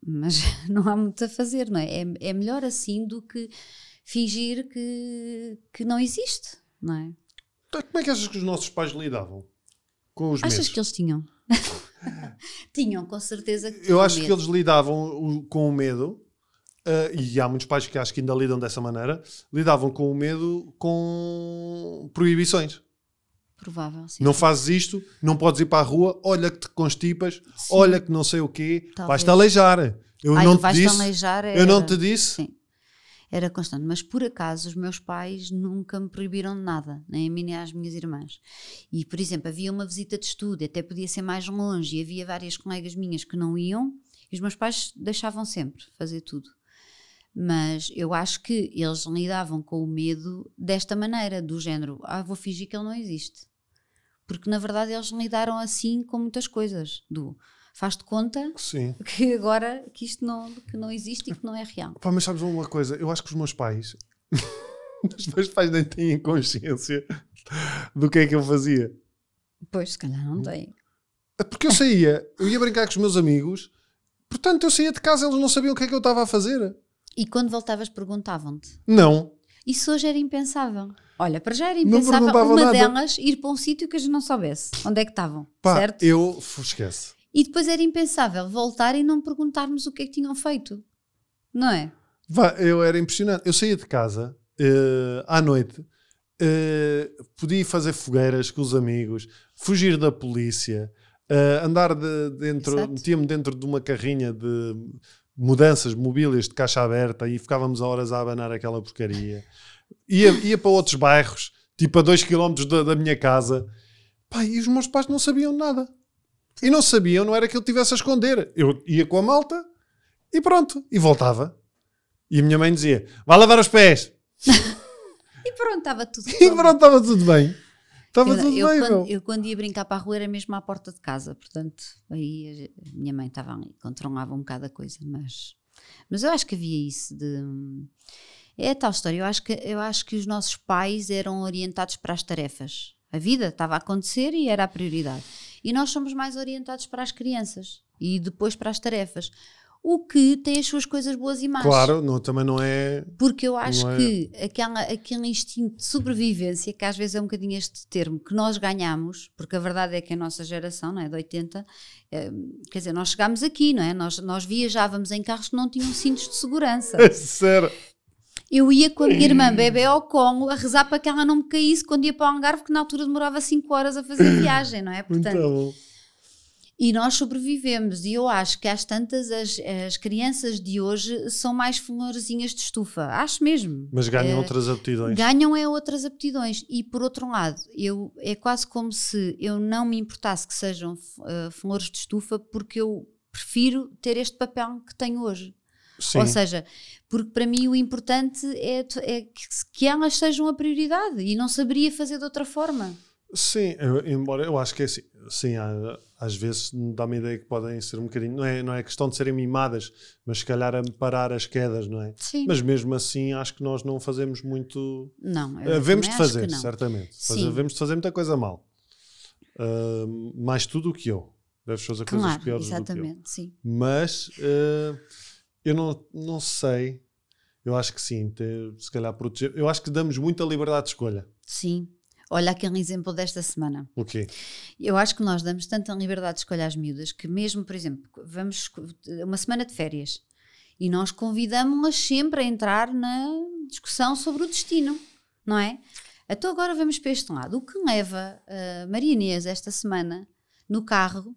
Mas não há muito a fazer, não é? É, é melhor assim do que fingir que, que não existe, não é? Então, como é que achas que os nossos pais lidavam com os Achas que eles tinham? tinham, com certeza que Eu acho que medo. eles lidavam com o medo, eh, e há muitos pais que acho que ainda lidam dessa maneira, lidavam com o medo com proibições. Provável, sim. Não fazes isto, não podes ir para a rua, olha que te constipas, olha que não sei o quê, vais-te aleijar. Eu Ai, não te disse, aleijar, eu não te disse. Sim. Era constante. Mas por acaso os meus pais nunca me proibiram de nada, nem a mim nem às minhas irmãs. E, por exemplo, havia uma visita de estudo, até podia ser mais longe, e havia várias colegas minhas que não iam, e os meus pais deixavam sempre fazer tudo. Mas eu acho que eles lidavam com o medo desta maneira, do género, ah, vou fingir que ele não existe. Porque na verdade eles lidaram assim com muitas coisas, do faz-te conta Sim. que agora que isto não, que não existe e que não é real. Pá, mas sabes uma coisa? Eu acho que os meus pais, os meus pais nem têm consciência do que é que eu fazia. Pois, se calhar não tem. É Porque eu saía, eu ia brincar com os meus amigos, portanto eu saía de casa, eles não sabiam o que é que eu estava a fazer. E quando voltavas perguntavam-te. Não. Isso hoje era impensável. Olha, para já era impensável uma nada. delas ir para um sítio que a gente não soubesse onde é que estavam, Pá, certo? eu. Esquece. E depois era impensável voltar e não perguntarmos o que é que tinham feito. Não é? Vá, eu era impressionante. Eu saía de casa eh, à noite, eh, podia fazer fogueiras com os amigos, fugir da polícia, eh, andar de, dentro, metia-me dentro de uma carrinha de mudanças mobílias de caixa aberta e ficávamos a horas a abanar aquela porcaria. Ia, ia para outros bairros, tipo a 2 km da, da minha casa. Pá, e os meus pais não sabiam nada. E não sabiam, não era que eu tivesse a esconder. Eu ia com a malta e pronto, e voltava. E a minha mãe dizia: Vai lavar os pés. E pronto, estava tudo E pronto, estava tudo bem. Estava eu, tudo eu bem, quando, eu quando ia brincar para a rua era mesmo à porta de casa, portanto, aí a minha mãe estava ali, controlava um bocado a coisa, mas, mas eu acho que havia isso de. É a tal história, eu acho, que, eu acho que os nossos pais eram orientados para as tarefas. A vida estava a acontecer e era a prioridade. E nós somos mais orientados para as crianças e depois para as tarefas. O que tem as suas coisas boas e más. Claro, não, também não é. Porque eu acho é? que aquela, aquele instinto de sobrevivência, que às vezes é um bocadinho este termo, que nós ganhamos, porque a verdade é que a nossa geração, não é, de 80, eh, quer dizer, nós chegámos aqui, não é? Nós, nós viajávamos em carros que não tinham cintos de segurança. Sério. Eu ia com a minha irmã bebê ao colo a rezar para que ela não me caísse quando ia para o Algarve, que na altura demorava 5 horas a fazer viagem, não é? Muito Portanto, bom. e nós sobrevivemos. E eu acho que às tantas as, as crianças de hoje são mais florzinhas de estufa. Acho mesmo. Mas ganham Eh, outras aptidões. Ganham é outras aptidões. E por outro lado, eu, é quase como se eu não me importasse que sejam uh, flores de estufa, porque eu prefiro ter este papel que tenho hoje. Sim. Ou seja, porque para mim o importante é, é que, que elas sejam a prioridade e não saberia fazer de outra forma. Sim, eu- embora eu acho que é assim. Sim, há- às vezes dá-me a ideia que podem ser um bocadinho. Não é, não é questão de serem mimadas, mas se calhar a parar as quedas, não é? Sim. Mas mesmo assim, acho que nós não fazemos muito. não, eu Havemos de fazer, certamente. Sim. havemos de fazer muita coisa mal. Ah, mais tu do que eu. Deves fazer coisas Claro, piores do que eu. exatamente, sim. Mas eh, eu não, não sei. Eu acho que sim, ter, se calhar proteger. Eu acho que damos muita liberdade de escolha. Sim. Olha aquele exemplo desta semana. O quê? Eu acho que nós damos tanta liberdade de escolha às miúdas que mesmo, por exemplo, vamos uma semana de férias e nós convidamos-las sempre a entrar na discussão sobre o destino, não é? Então agora vamos para este lado. O que leva a Maria Inês esta semana no carro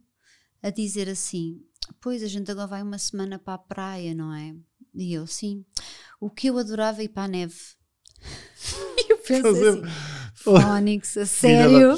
a dizer assim: Pois a gente agora vai uma semana para a praia, não é? E eu, sim. O que eu adorava é ir para a neve. E eu penso Fazer, assim: Fónix, a sério?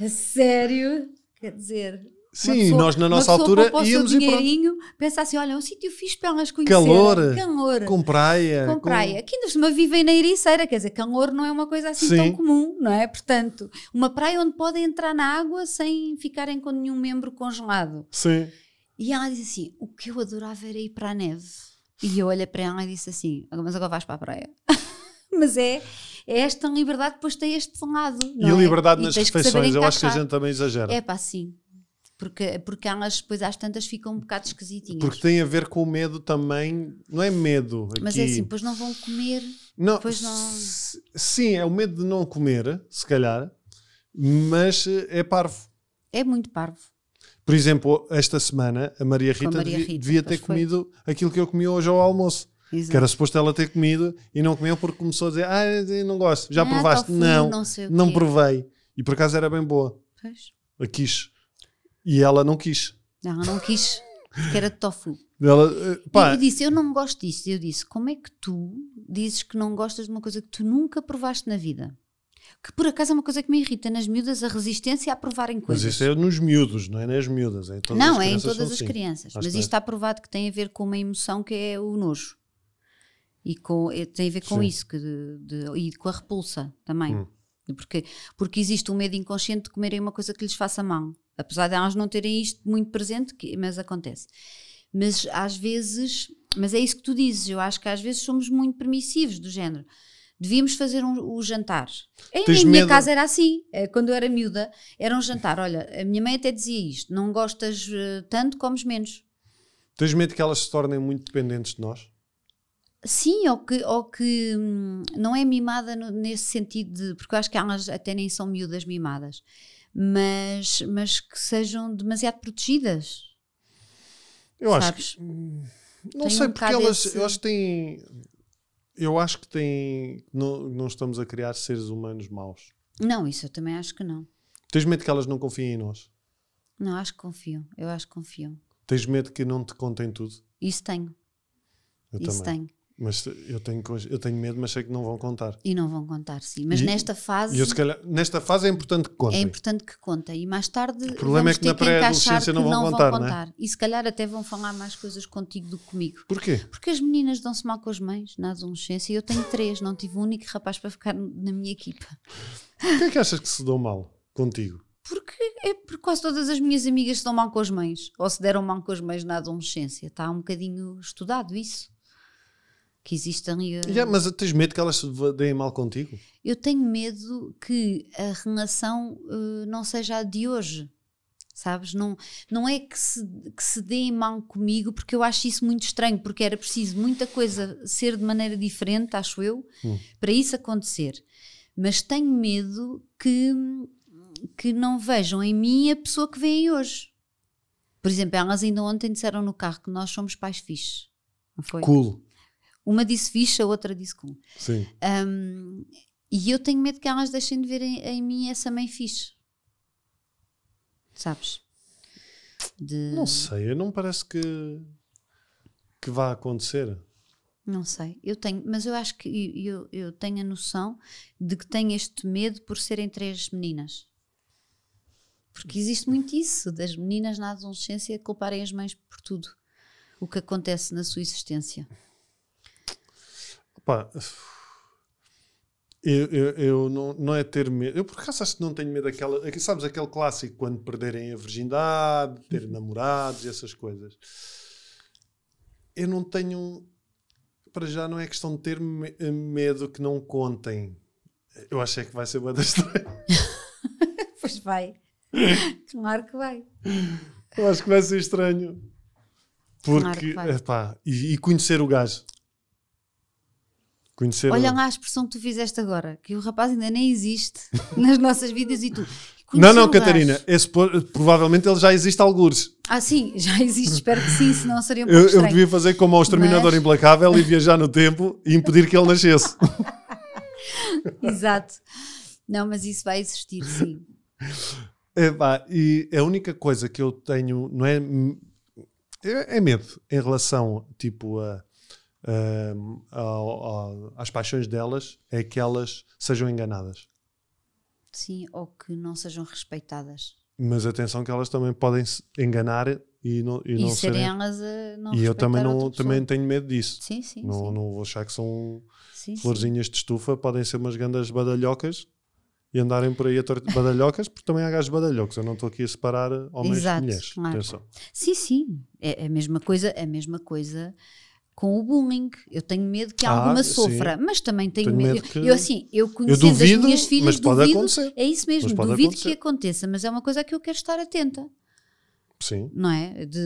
a sério? Quer dizer. uma Sim, pessoa- nós na uma nossa altura poupa o íamos e pronto. dinheirinho, pensa assim: olha, um sítio fixe para elas conhecerem. Calor. Calor. Com praia. com praia. Aqui ainda por cima vivem na Ericeira, quer dizer, calor não é uma coisa assim Sim. tão comum, não é? Portanto, uma praia onde podem entrar na água sem ficarem com nenhum membro congelado. Sim. E ela diz assim: o que eu adorava era ir para a neve. E eu olhei para ela e disse assim: mas agora vais para a praia. mas é, é esta liberdade, depois tem este lado. E a é? liberdade E nas refeições, eu acho que a gente também exagera. É pá, sim. Porque, porque elas depois às tantas ficam um bocado esquisitinhas. Porque tem a ver com o medo também. Não é medo. Mas aqui. é assim, depois não vão comer. Não, Pois não- Sim, é o medo de não comer, se calhar, mas é parvo. É muito parvo. Por exemplo, esta semana a Maria Com a Rita, Maria devia, Rita, devia ter pois foi. comido aquilo que eu comi hoje ao almoço. Exato. Que era suposto ela ter comido e não comeu porque começou a dizer: Ah, não gosto. Já Ah, provaste? tofu, não, não não provei. E por acaso era bem boa. Pois. A quis. E ela não quis. Não, não quis, porque era de tofu. Ela, eh, E pá, eu disse, eu não gosto disso. Eu disse, como é que tu dizes que não gostas de uma coisa que tu nunca provaste na vida? Que por acaso é uma coisa que me irrita nas miúdas, a resistência a provarem mas coisas. isso é nos miúdos, não é nas miúdas. É não, as é em todas as assim. crianças. Acho Mas isto é. está provado que tem a ver com uma emoção que é o nojo. E com, eh, tem a ver com Sim. isso, que de- de- e com a repulsa também. Hum. Porque, porque existe um medo inconsciente de comerem uma coisa que lhes faça mal. Apesar de elas não terem isto muito presente, que- mas acontece. Mas às vezes, mas é isso que tu dizes, eu acho que às vezes somos muito permissivos do género. Devíamos fazer um, o jantar. Em, Tens minha medo? casa era assim. Eh, Quando eu era miúda, era um jantar. Olha, a minha mãe até dizia isto: não gostas eh, tanto, comes menos. Tens medo que elas se tornem muito dependentes de nós? Sim, ou que, ou que hum, não é mimada no- nesse sentido de. Porque eu acho que elas até nem são miúdas mimadas, mas, mas que sejam demasiado protegidas. Eu acho sabes? que. Não Tem sei um porque elas. esse- Eu acho que têm. Eu acho que têm. Não, não estamos a criar seres humanos maus. Não, isso eu também acho que não. Tens medo que elas não confiem em nós? Não, acho que confiam. Eu acho que confiam. Tens medo que não te contem tudo? Isso tenho. Eu isso também. tenho. Mas eu tenho, eu tenho medo, mas sei que não vão contar. E não vão contar, sim. Mas E- nesta fase. Eu, calhar, nesta fase é importante que É contem. importante que contem e mais tarde O problema é que na pré-adolescência não vão contar, não é? E se calhar até vão falar mais coisas contigo do que comigo. Porquê? Porque as meninas dão-se mal com as mães na adolescência e eu tenho três, não tive um único rapaz para ficar na minha equipa. Porquê é que achas que se dão mal contigo? Porque é porque quase todas as minhas amigas se dão mal com as mães ou se deram mal com as mães na adolescência. Está um bocadinho estudado isso. Que existe ali. a- Yeah, mas tens medo que elas se deem mal contigo? Eu tenho medo que a relação eh, não seja a de hoje. Sabes? Não, não é que se, que se deem mal comigo, porque eu acho isso muito estranho, porque era preciso muita coisa ser de maneira diferente, acho eu, Hum. para isso acontecer. Mas tenho medo que, que não vejam em mim a pessoa que veem hoje. Por exemplo, elas ainda ontem disseram no carro que nós somos pais fixes. Não foi? Cool. Uma disse fixe, a outra disse cool. Sim. Um, e eu tenho medo que elas deixem de ver em, em mim essa mãe fixe. Sabes? De, Não sei, não parece que, que vá acontecer. não sei. Eu tenho, mas eu acho que eu, eu tenho a noção de que tenho este medo por serem três meninas. Porque existe muito isso, das meninas na adolescência culparem as mães por tudo. O que acontece na sua existência. Pá, eu, eu, eu não, não é ter medo. Eu por acaso acho que não tenho medo daquela. Sabes aquele clássico quando perderem a virgindade, terem namorados e essas coisas. Eu não tenho. Para já não é questão de ter me- medo que não contem. Eu acho é que vai ser uma das Pois vai. claro que vai. Eu acho que vai ser estranho. Claro Porque, que vai. epá, e, e conhecer o gajo. Conhecer Olha lá a expressão que tu fizeste agora, que o rapaz ainda nem existe nas nossas vidas e tu. Não, conhecer não. Catarina. Esse, provavelmente ele já existe algures. Ah, sim, já existe, espero que sim, senão seria um pouco Eu, eu estranho. devia fazer como ao Exterminador Mas- Implacável e viajar no tempo e impedir que ele nascesse. Exato. Não, mas isso vai existir, sim. Epá, e a única coisa que eu tenho não é, é, é medo em relação tipo a, ao- ao- às paixões delas é que elas sejam enganadas. Sim, ou que não sejam respeitadas. Mas atenção que elas também podem se enganar e não, e E, não serem serem. elas a não E eu também, não, também tenho medo disso. Sim, sim. Não, sim. não vou achar que são Sim, sim. florzinhas de estufa, podem ser umas grandes badalhocas e andarem por aí a torto badalhocas, porque também há gajos badalhocos. Eu não estou aqui a separar homens Exato, e mulheres. claro. Atenção. Sim, sim. É a mesma coisa, é a mesma coisa com o bullying. Eu tenho medo que Ah, alguma sim. sofra, mas também tenho, Tenho medo. medo que- Eu assim, eu duvido, as minhas filhas, duvido. acontecer. É isso mesmo, duvido acontecer. que aconteça, mas é uma coisa a que eu quero estar atenta, Sim. não é? De,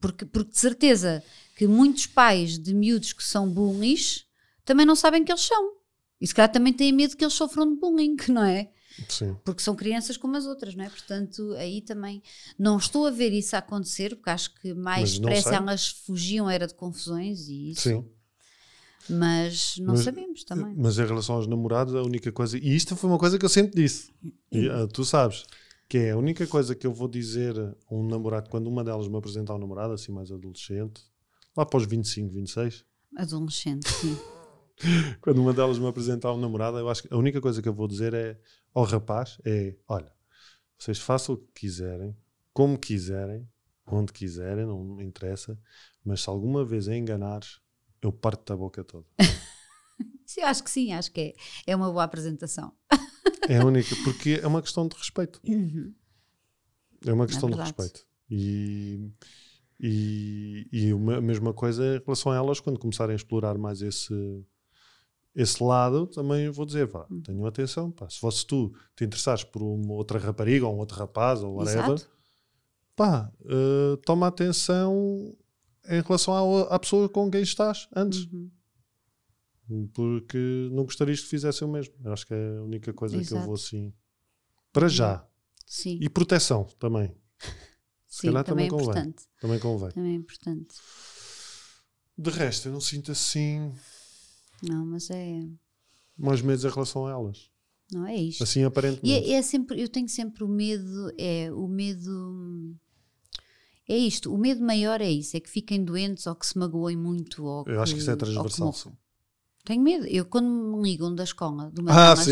porque, porque de certeza que muitos pais de miúdos que são bullies também não sabem que eles são. E se calhar também têm medo que eles sofram de bullying, não é? Sim. porque são crianças como as outras, não é? Portanto, aí também não estou a ver isso acontecer, porque acho que mais depressa elas fugiam era de confusões e isso, Sim. mas não Mas- sabemos também. Mas em relação aos namorados, a única coisa. E isto foi uma coisa que eu sempre disse. E, ah, tu sabes. Que é a única coisa que eu vou dizer a um namorado, quando uma delas me apresentar um namorado, assim mais adolescente, lá para os 25, 26, Adolescente, sim. quando uma delas me apresentar um namorado, eu acho que a única coisa que eu vou dizer é ao rapaz é, olha, vocês façam o que quiserem, como quiserem, onde quiserem, não me interessa, mas se alguma vez a enganares, eu parto-te a boca toda. Sim, acho que sim, acho que é, é uma boa apresentação. É a única, porque é uma questão de respeito. É uma questão de verdade. respeito. E, e, e uma- a mesma coisa em relação a elas, quando começarem a explorar mais esse, esse lado, também vou dizer: pá, Hum. tenham atenção. Pá, se fosse tu te interessares por uma outra rapariga ou um outro rapaz ou whatever, Exato. pá, eh, toma atenção em relação à, à pessoa com quem estás antes. Uhum. Porque não gostarias que fizessem o mesmo. Eu Acho que é a única coisa que eu Exato. vou assim. Para já. Sim, E proteção também. Se sim calhar também é também convém. importante. Também convém. Também é importante. De resto, eu não sinto assim Não, mas é. mais medos em relação a elas. Não é isto. Assim, E aparentemente. é, é sempre, eu tenho sempre o medo, é o medo. É isto, o medo maior é isso, é que fiquem doentes ou que se magoem muito. Ou Eu acho que isso é que transversal. Tenho medo. Eu, quando me ligam da escola, do Ah, McDonald's,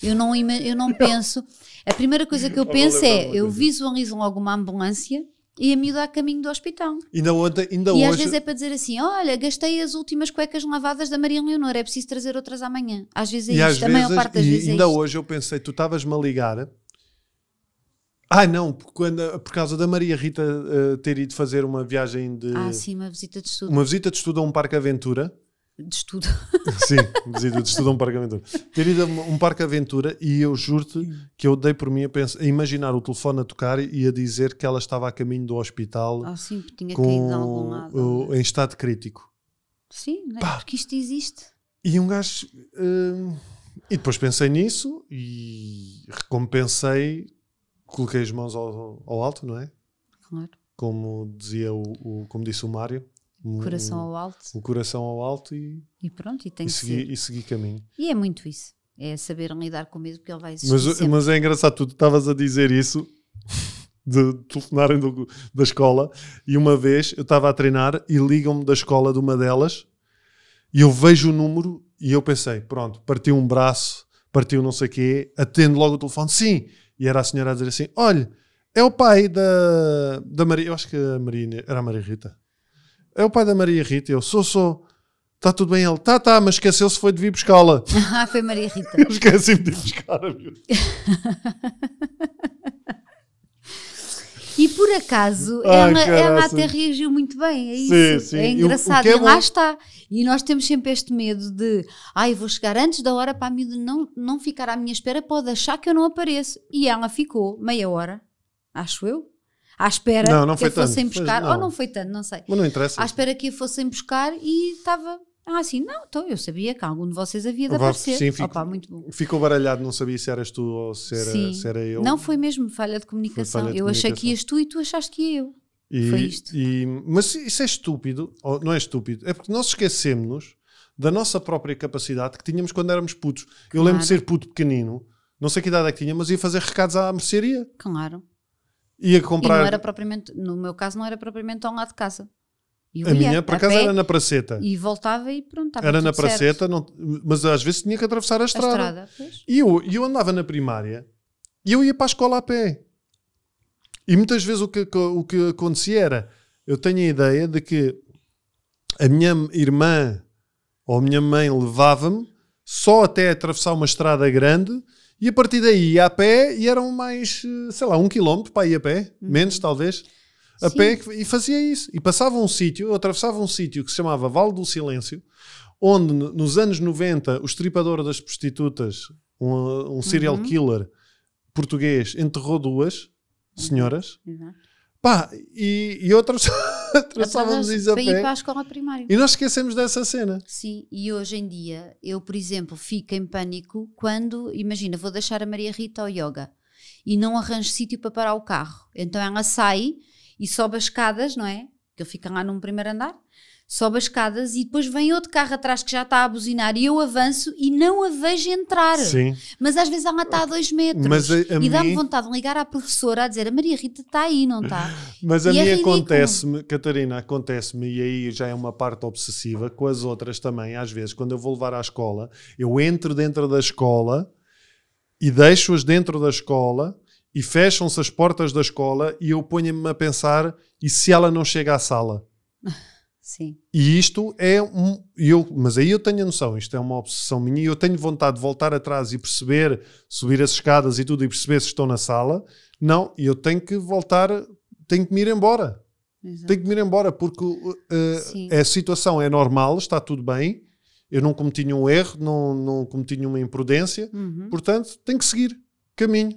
sim. eu não, eu não penso. A primeira coisa que eu penso é: eu visualizo logo uma ambulância e a miúda a caminho do hospital. Ainda, ontem, ainda e às hoje. vezes é para dizer assim: olha, gastei as últimas cuecas lavadas da Maria Leonor, é preciso trazer outras amanhã. Às vezes é e às isto, a maior parte das e vezes é ainda isto. hoje eu pensei, tu estavas-me a ligar. Ai não, quando, por causa da Maria Rita eh, ter ido fazer uma viagem de. Ah, sim, uma visita de estudo. Uma visita de estudo a um parque aventura. De estudo. Sim, de estudo a um parque aventura. Ter ido a um parque aventura e eu juro-te que eu dei por mim a, pensar, a imaginar o telefone a tocar e a dizer que ela estava a caminho do hospital Ah, sim, tinha caído de algum com lado. o- em estado crítico. Sim, né? Porque isto existe. E um gajo. hum, e depois pensei nisso e recompensei, coloquei as mãos ao, ao alto, não é? Claro. Como dizia o, o- como disse o Mário. Um- Coração ao alto. O coração ao alto e, E pronto, e tem e, que segui, ser. e segui caminho. E é muito isso. É saber lidar com o medo, porque ele vai existir Mas, sempre. mas é engraçado, tu estavas a dizer isso de telefonarem do- da escola e uma vez eu estava a treinar e ligam-me da escola de uma delas e eu vejo o número e eu pensei, pronto, partiu um braço, partiu não sei o quê, atendo logo o telefone, sim, e era a senhora a dizer assim, olha, é o pai da, da Maria, eu acho que a Maria, era a Maria Rita, é o pai da Maria Rita, eu sou, sou, está tudo bem ele, tá, tá, mas esqueceu-se foi de vir buscá-la, ah, foi Maria Rita. eu esqueci-me de ir buscar a miúda. E por acaso, Ai, ela, ela até reagiu muito bem a isso. Sim, sim. É E engraçado. que é e lá está. E nós temos sempre este medo de ai, vou chegar antes da hora para a miúda não, não ficar à minha espera, pode achar que eu não apareço. E ela ficou meia hora, acho eu, à espera Não, não que a fossem tanto. Buscar. Ou não foi tanto, não sei. Mas não interessa. À espera que a fossem buscar e estava ah, assim, não, então eu sabia que algum de vocês havia de aparecer. sim, fico- Opa, muito bom. Ficou baralhado, não sabia se eras tu ou se era, Sim. se era eu. Não foi mesmo falha de comunicação. falha de eu achei que comunicação. ias tu e tu achaste que ia eu. E- foi isto. e- mas isso é estúpido, ou não é estúpido, é porque nós esquecemos-nos da nossa própria capacidade que tínhamos quando éramos putos. Eu lembro de Claro. ser puto pequenino, não sei que idade é que tinha, mas ia fazer recados à mercearia. Claro. Ia E comprar. não era propriamente, no meu caso, não era propriamente ao lado de casa. E eu A ia minha, por a acaso, era na praceta. E voltava e pronto, estava Era na praceta, não- mas às vezes tinha que atravessar a A estrada. estrada, pois. E eu, e eu andava na primária e eu ia para a escola a pé. E muitas vezes o que, o que acontecia era, eu tenho a ideia de que a minha irmã ou a minha mãe levava-me só até atravessar uma estrada grande e a partir daí ia a pé e eram mais, eh, sei lá, um quilómetro para ir a pé, menos talvez, a Uhum. Sim. pé e fazia isso. E passava um sítio, atravessava um sítio que se chamava Vale do Silêncio, onde nos anos 90 o estripador das prostitutas, um, um serial Uhum. killer português, enterrou duas senhoras. Exato. Pá, e, e outras atravessávamos isso a para ir para a pé. escola primária. E nós esquecemos dessa cena. Sim, e hoje em dia, eu, por exemplo, fico em pânico quando, imagina, vou deixar a Maria Rita ao yoga e não arranjo sítio para parar o carro. Então ela sai e sobe as escadas, não é? Que ele fica lá num primeiro andar, sobe as escadas e depois vem outro carro atrás que já está a buzinar e eu avanço e não a vejo entrar. Sim. Mas às vezes ela está a dois metros Mas a- a e dá-me mim- vontade de ligar à professora a dizer a Maria Rita está aí, não está? Mas a E é mim ridículo. acontece-me, Catarina, acontece-me, e aí já é uma parte obsessiva, com as outras também, às vezes, quando eu vou levar à escola, eu entro dentro da escola e deixo-as dentro da escola e fecham-se as portas da escola e eu ponho-me a pensar, e se ela não chega à sala? Sim. E isto é um. Eu, mas aí eu tenho a noção, isto é uma obsessão minha e eu tenho vontade de voltar atrás e perceber, subir as escadas e tudo e perceber se estou na sala. Não, eu tenho que voltar, tenho que me ir embora. Exato. Tenho que me ir embora porque uh, a situação é normal, está tudo bem. Eu não cometi nenhum erro, não, não cometi nenhuma imprudência, Uhum. portanto tenho que seguir caminho.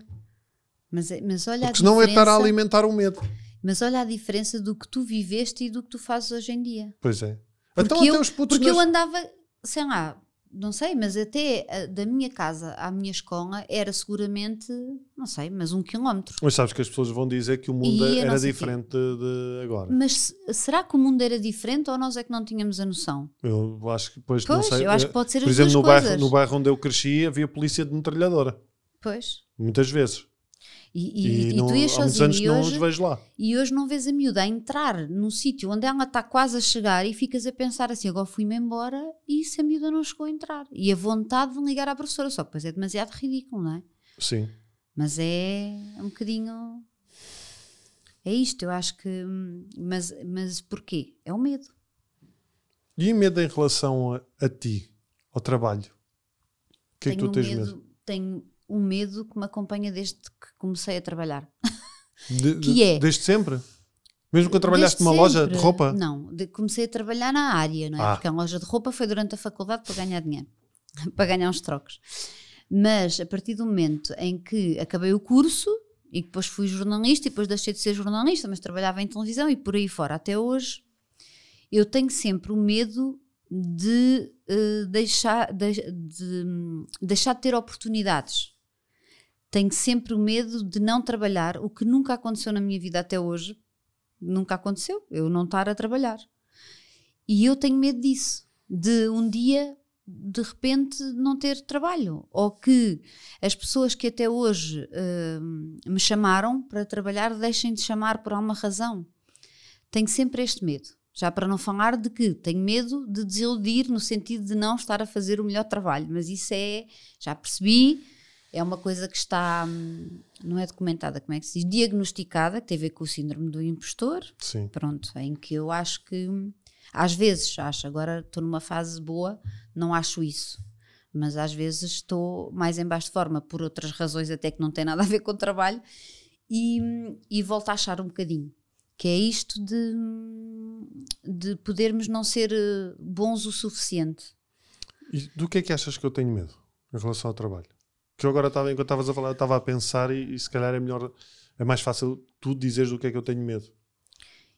Mas, é- mas olha Porque senão é estar a alimentar o medo. Mas olha a diferença do que tu viveste e do que tu fazes hoje em dia. Pois é. Porque, então eu, até os putos porque eu nas- andava, sei lá, não sei, mas até ah, da minha casa à minha escola era seguramente, não sei, mas um quilómetro. Mas sabes que as pessoas vão dizer que o mundo E eu não era diferente de, de agora. Mas se- será que o mundo era diferente ou nós é que não tínhamos a noção? Eu acho que não Pois, sei. eu acho eh, que pode ser Por as exemplo, duas no bairro, coisas. no bairro onde eu cresci havia polícia de metralhadora. Pois. Muitas vezes. E, e, e não- tu ias sozinho e hoje, e hoje não vês a miúda a entrar num sítio onde ela está quase a chegar e ficas a pensar assim, agora fui-me embora e se a miúda não chegou a entrar. E a vontade de ligar à professora, só que depois é demasiado ridículo, não é? Sim. Mas é um bocadinho. É isto, eu acho que. Mas, mas porquê? É o medo. E medo em relação a, a ti, ao trabalho? O que é que tu tens medo, medo? Tenho um medo que me acompanha desde que comecei a trabalhar. De- que é- Desde sempre? Mesmo quando trabalhaste Desde numa loja de sempre. roupa? Não, de- comecei a trabalhar na área, não é? Ah. Porque a loja de roupa foi durante a faculdade para ganhar dinheiro, para ganhar uns trocos. Mas a partir do momento em que acabei o curso e depois fui jornalista e depois deixei de ser jornalista, mas trabalhava em televisão e por aí fora, até hoje, eu tenho sempre o medo de, eh, deixar, de, de, hum, deixar de ter oportunidades. Tenho sempre o medo de não trabalhar, o que nunca aconteceu na minha vida até hoje. Nunca aconteceu, eu não estar a trabalhar. E eu tenho medo disso, de um dia de repente não ter trabalho, ou que as pessoas que até hoje hum, me chamaram para trabalhar deixem de chamar por alguma razão. Tenho sempre este medo. Já para não falar de que tenho medo de desiludir no sentido de não estar a fazer o melhor trabalho, mas isso é, já percebi, é uma coisa que está, hum, não é documentada, como é que se diz, diagnosticada, que tem a ver com o síndrome do impostor, Sim. pronto, em que eu acho que hum, às vezes acho, agora estou numa fase boa, não acho isso. Mas às vezes estou mais em baixo de forma por outras razões até que não têm nada a ver com o trabalho e, hum, e volto a achar um bocadinho. Que é isto de, de podermos não ser eh, bons o suficiente. E do que é que achas que eu tenho medo em relação ao trabalho? Que eu agora estava, enquanto estavas a falar, estava a pensar e, e se calhar é melhor, é mais fácil tu dizeres do que é que eu tenho medo.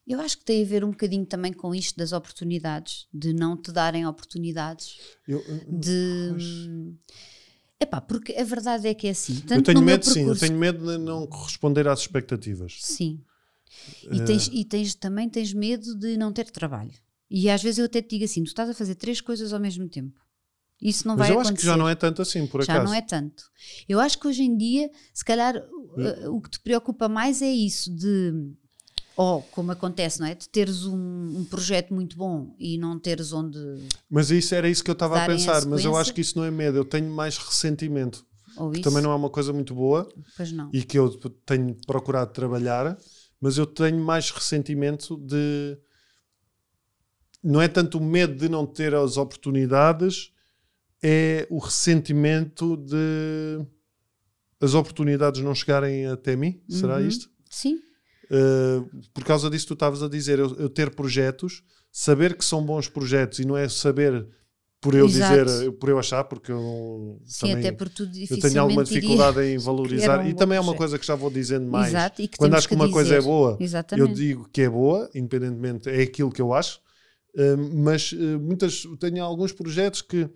Eu acho que tem a ver um bocadinho também com isto das oportunidades, de não te darem oportunidades, Eu, de. Hum, Epá, porque a verdade é que é assim. eu tenho medo, sim, eu percurso, tenho medo de não corresponder às expectativas. Sim. E, Eh, tens, e tens, também tens medo de não ter trabalho. E às vezes eu até te digo assim: tu estás a fazer três coisas ao mesmo tempo. Isso não Mas vai eu acontecer. acho que já não é tanto assim, por Já acaso. não é tanto. Eu acho que hoje em dia, se calhar, Hum. uh, o que te preocupa mais é isso de Ou, como acontece, não é? De teres um, um projeto muito bom e não teres onde. Mas isso era isso que eu estava a Darem a pensar, mas eu acho que isso não é medo, eu tenho mais ressentimento. Ou que isso. também não é uma coisa muito boa Pois não. e que eu tenho procurado trabalhar, mas eu tenho mais ressentimento de. Não é tanto o medo de não ter as oportunidades, é o ressentimento de as oportunidades não chegarem até mim. Será Uhum. isto? Sim. Uh, por causa disso, tu estavas a dizer, eu, eu ter projetos, saber que são bons projetos e não é saber por eu Exato. dizer, por eu achar, porque eu não- Sim, também- até porque tu eu tenho alguma dificuldade em valorizar. um e também é uma projeto. coisa que já vou dizendo mais. Exato, que Quando acho que uma coisa dizer. é boa, Exatamente. eu digo que é boa, independentemente, é aquilo que eu acho. Uh, mas uh, muitas, tenho alguns projetos que,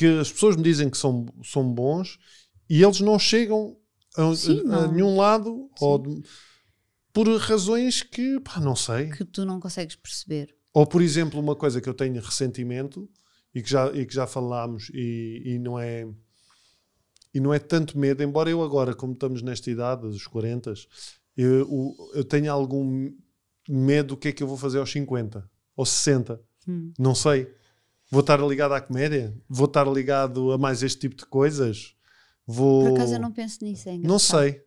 que as pessoas me dizem que são, são bons e eles não chegam a, Sim, a- a nenhum lado ou de- por razões que, pá, não sei. Que tu não consegues perceber. Ou, por exemplo, uma coisa que eu tenho ressentimento e que já, e que já falámos e, e não é e não é tanto medo, embora eu agora, como estamos nesta idade, dos 40, eu, eu tenho algum medo do que é que eu vou fazer aos 50 ou 60. Hum. Não sei. Vou estar ligado à comédia? Vou estar ligado a mais este tipo de coisas? Vou... Por acaso eu não penso nisso, é Não sei.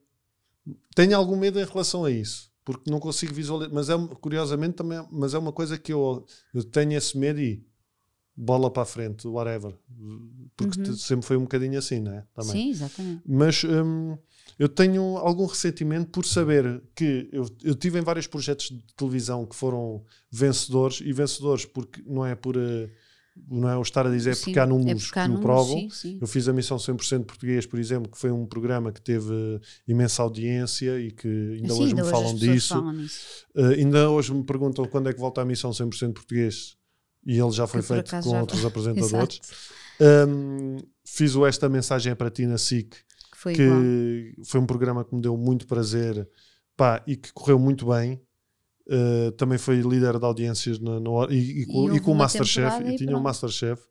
Tenho algum medo em relação a isso, porque não consigo visualizar. Mas é, curiosamente também, mas é uma coisa que eu, eu tenho esse medo e bola para a frente, whatever. Porque Uhum. sempre foi um bocadinho assim, não é? Também. Sim, exatamente. Mas hum, eu tenho algum ressentimento por saber que eu, eu tive em vários projetos de televisão que foram vencedores e vencedores porque não é por. eh, não é o estar a dizer Sim, porque há números é porque há que o provam. sim, sim. Eu fiz a missão 100% português, por exemplo, que foi um programa que teve imensa audiência e que ainda hoje ainda me hoje falam disso. falam. Eh, ainda hoje me perguntam quando é que volta a missão 100% português e ele já foi Que feito com já- outros apresentadores. Um, fiz o Esta Mensagem é para ti na SIC, Que foi que foi um programa que me deu muito prazer pá, e que correu muito bem. Uh, também foi líder de audiências na, na hora- e, e com, e com o Masterchef e e tinha o pronto. Masterchef.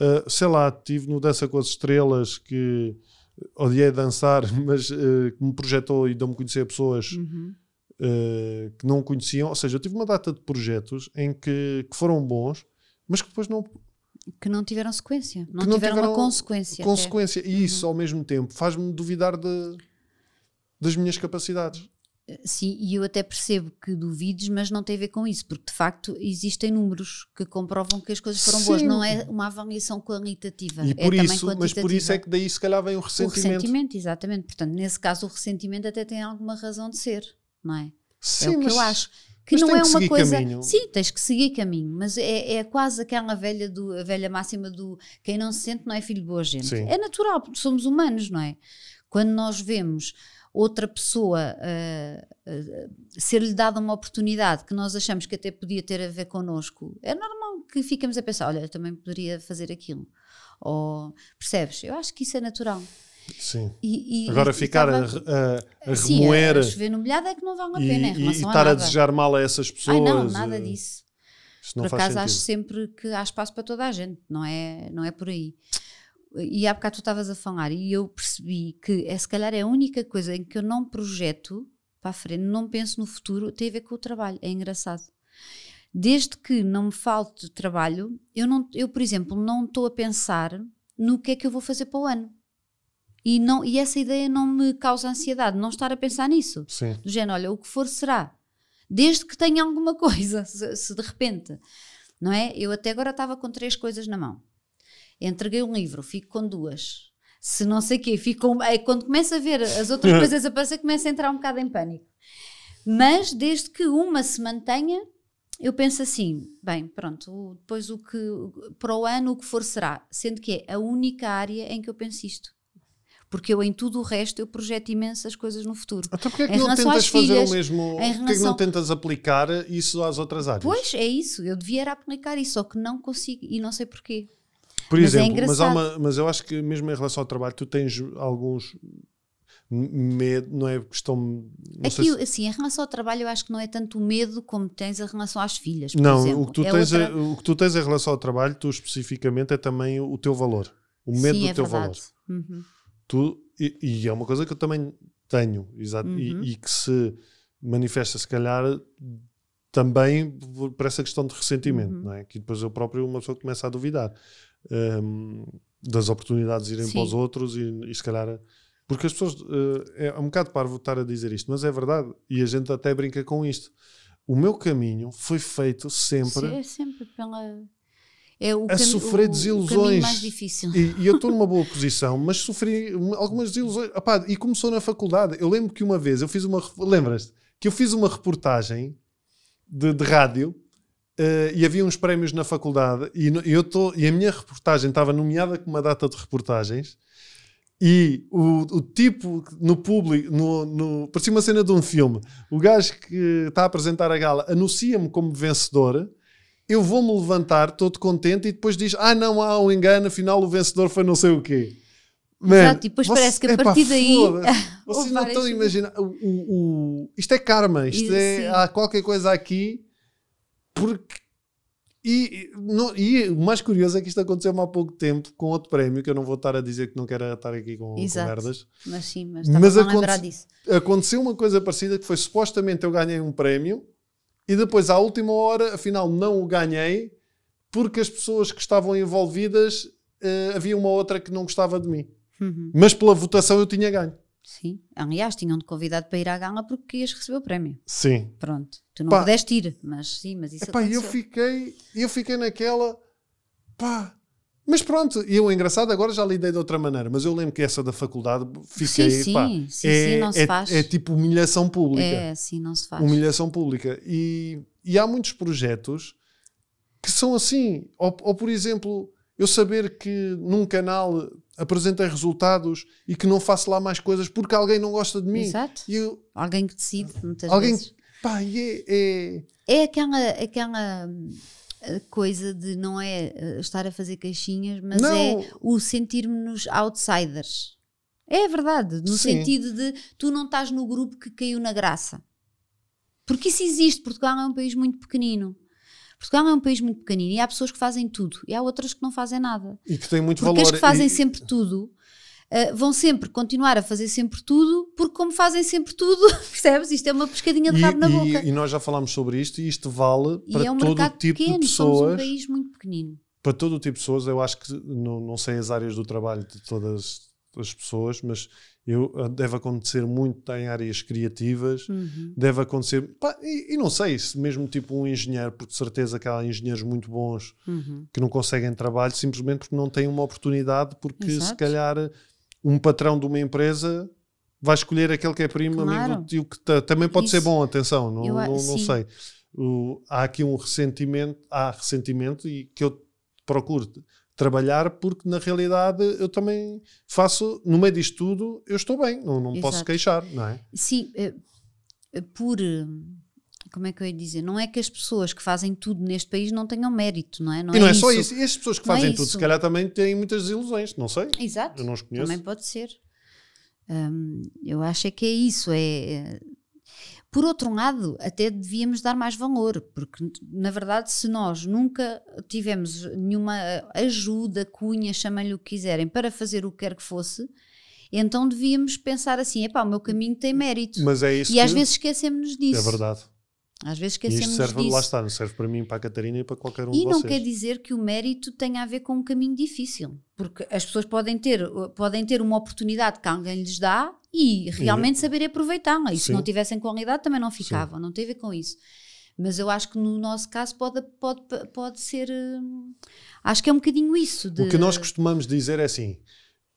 Uh, sei lá, estive no Dança com as Estrelas que odiei dançar, mas uh, que me projetou e deu-me conhecer pessoas Uhum. uh, que não conheciam. Ou seja, eu tive uma data de projetos em que, que foram bons, mas que depois não, Que não tiveram sequência. Não, Que não tiveram, tiveram uma consequência. até. consequência. E Uhum. isso, ao mesmo tempo, faz-me duvidar de, das minhas capacidades. Sim, e eu até percebo que duvides, mas não tem a ver com isso, porque de facto existem números que comprovam que as coisas foram boas. Sim. Não é uma avaliação qualitativa. E é por também isso, mas por isso é que daí se calhar vem o O ressentimento. ressentimento, exatamente. Portanto, nesse caso, o ressentimento até tem alguma razão de ser, não é? Sim, é o que mas- eu acho. Que mas não é que uma coisa. caminho. Sim, tens que seguir caminho, mas é, é quase aquela velha, do, a velha máxima do quem não se sente não é filho de boa gente. Sim. É natural, porque somos humanos, não é? Quando nós vemos outra pessoa ah, ah, ser-lhe dada uma oportunidade que nós achamos que até podia ter a ver connosco, é normal que fiquemos a pensar: olha, eu também poderia fazer aquilo. Ou, percebes? Eu acho que isso é natural. Sim. E, e- Agora e ficar a, estava- a, a Sim, remoer a chover no molhado é que não vale a e, pena em e- e relação estar a, a desejar mal a essas pessoas. Ai não, nada eh, disso. Por acaso sentido. acho sempre que há espaço para toda a gente, não é, não é por aí. E há bocado tu estavas a falar e eu percebi que é se calhar é a única coisa em que eu não projeto para a frente, não penso no futuro, tem a ver com o trabalho. É engraçado. Desde que não me falte trabalho, eu, não, eu por exemplo, não estou a pensar no que é que eu vou fazer para o ano. E, não, e essa ideia não me causa ansiedade, não estar a pensar nisso Sim. do género, olha, o que for será. Desde que tenha alguma coisa, se, se de repente, não é? Eu até agora estava com três coisas na mão. Entreguei um livro, fico com duas. Se não sei o quê, fico com... é, quando começo a ver as outras coisas aparecer, começo a entrar um bocado em pânico. Mas desde que uma se mantenha, eu penso assim, bem, pronto, depois o que, para o ano o que for será, sendo que é a única área em que eu penso isto. Porque eu em tudo o resto eu projeto imensas coisas no futuro. Então porquê é que Em não relação tentas fazer filhas, o mesmo? em Porquê é que não relação- tentas aplicar isso às outras áreas? Pois, é isso. Eu devia aplicar isso, só que não consigo e não sei porquê. Por Mas é exemplo, mas, há engraçado. uma, mas eu acho que mesmo em relação ao trabalho, tu tens alguns medo, não é questão. Não Aqui, se- assim, em relação ao trabalho, eu acho que não é tanto o medo como tens em relação às filhas. Não, exemplo. o que, tu É tens outra- é- o que tu tens em relação ao trabalho, tu especificamente, é também o teu valor. O medo Sim, do é teu verdade. valor. Uhum. Tu, e, e é uma coisa que eu também tenho, exato, e- Uhum. e, que se manifesta se calhar também por por essa questão de ressentimento, Uhum. não é? Que depois eu próprio, uma pessoa começa a duvidar hum, das oportunidades de irem Sim. para os outros e, e se calhar. Porque as pessoas. eh, é um bocado parvo estar a dizer isto, mas é verdade e a gente até brinca com isto. O meu caminho foi feito sempre. É sempre pela. É o A sofrer desilusões. Mais difícil. E, e eu estou numa boa posição, mas sofri uma- algumas desilusões. Epá, e começou na faculdade. Eu lembro que uma vez eu fiz uma. Lembras-te? Que eu fiz uma reportagem de, de rádio eh, e havia uns prémios na faculdade e, no- eu tô, e a minha reportagem estava nomeada com uma data de reportagens. E o, o tipo no público, no, no, parecia uma cena de um filme. O gajo que está a apresentar a gala anuncia-me como vencedor. Eu vou-me levantar todo contente e depois diz: Ah, não, há um engano, afinal o vencedor foi não sei o quê. Man, Exato, e depois parece que a epá, partir daí Vocês não estão a imaginar. O, o- o- isto é karma, isto é. Há qualquer coisa aqui. Porque. E, não- e o mais curioso é que isto aconteceu há pouco tempo com outro prémio, que eu não vou estar a dizer que não quero estar aqui com, com Exato. merdas. Mas sim, mas Mas aconte- disso. Aconteceu uma coisa parecida que foi supostamente eu ganhei um prémio e depois à última hora, afinal, não o ganhei porque as pessoas que estavam envolvidas eh, havia uma outra que não gostava de mim. Uhum. Mas pela votação eu tinha ganho. Sim. Aliás, tinham-te convidado para ir à gala porque ias receber o prémio. Sim. Pronto. Tu não Pá. pudeste ir, mas sim, mas isso Epá, e eu aconteceu. fiquei, eu fiquei naquela, pá. Mas pronto, e o engraçado agora já lidei de outra maneira, mas eu lembro que essa da faculdade fiquei, sim, pá, sim, sim, é, sim, não se é- faz. é tipo humilhação pública. É, assim não se faz. humilhação pública. E, e há muitos projetos que são assim. Ou, ou, por exemplo, eu saber que num canal apresentei resultados e que não faço lá mais coisas porque alguém não gosta de mim. Exato. Eu, Alguém que decide, muitas alguém. vezes. Pá, e é, é- É aquela, aquela hum, coisa de não é eh, estar a fazer caixinhas, mas Não. é o sentirmos outsiders. É verdade, no Sim. sentido de tu não estás no grupo que caiu na graça. Porque isso existe. Portugal é um país muito pequenino. Portugal é um país muito pequenino e há pessoas que fazem tudo e há outras que não fazem nada. E que tem muito Porque valor. as que fazem E- sempre tudo eh, vão sempre continuar a fazer sempre tudo, porque como fazem sempre tudo, percebes? Isto é uma pescadinha de e, rabo na e- boca. e nós já falámos sobre isto e isto vale E para é um todo mercado tipo pequeno, de somos um pessoas. país muito pequenino. para todo o tipo de pessoas, eu acho que não, não sei as áreas do trabalho de todas as pessoas, mas eu, deve acontecer muito em áreas criativas, Uhum. deve acontecer, pá, e, e não sei se mesmo tipo um engenheiro, porque de certeza que há engenheiros muito bons Uhum. que não conseguem trabalho simplesmente porque não têm uma oportunidade, porque se Exato. calhar um patrão de uma empresa vai escolher aquele que é primo, Claro. amigo do tio, que ta- também pode ser Isso. bom, atenção, não, Eu não, não sei. O- há aqui um ressentimento, há ressentimento e que eu procuro trabalhar porque na realidade eu também faço, no meio disto tudo, eu estou bem, não, não posso queixar, não é? Sim, eh, eh, por. eh, Como é que eu ia dizer? Não é que as pessoas que fazem tudo neste país não tenham mérito, não é? Não e não é, é só isso. isso, e as pessoas que Não é fazem tudo, isso. se calhar também têm muitas desilusões, não sei, Exato. eu não os conheço. Também pode ser. Hum, eu acho é que é isso. É, é- Por outro lado, até devíamos dar mais valor, porque na verdade, se nós nunca tivemos nenhuma ajuda, cunha, chamem-lhe o que quiserem, para fazer o que quer que fosse, então devíamos pensar assim: epá, o meu caminho tem mérito. Mas é isso e às que- vezes esquecemos disso. é verdade. Às vezes E isto esquecemos serve, disso. lá está, não serve para mim, para a Catarina e para qualquer um E de não vocês. quer dizer que o mérito tenha a ver com um caminho difícil, porque as pessoas podem ter, podem ter uma oportunidade que alguém lhes dá e realmente saber aproveitá-la. E se Sim. não tivessem qualidade também não ficavam, não tem a ver com isso. Mas eu acho que no nosso caso pode, pode, pode ser. hum, Acho que é um bocadinho isso. De, O que nós costumamos dizer é assim: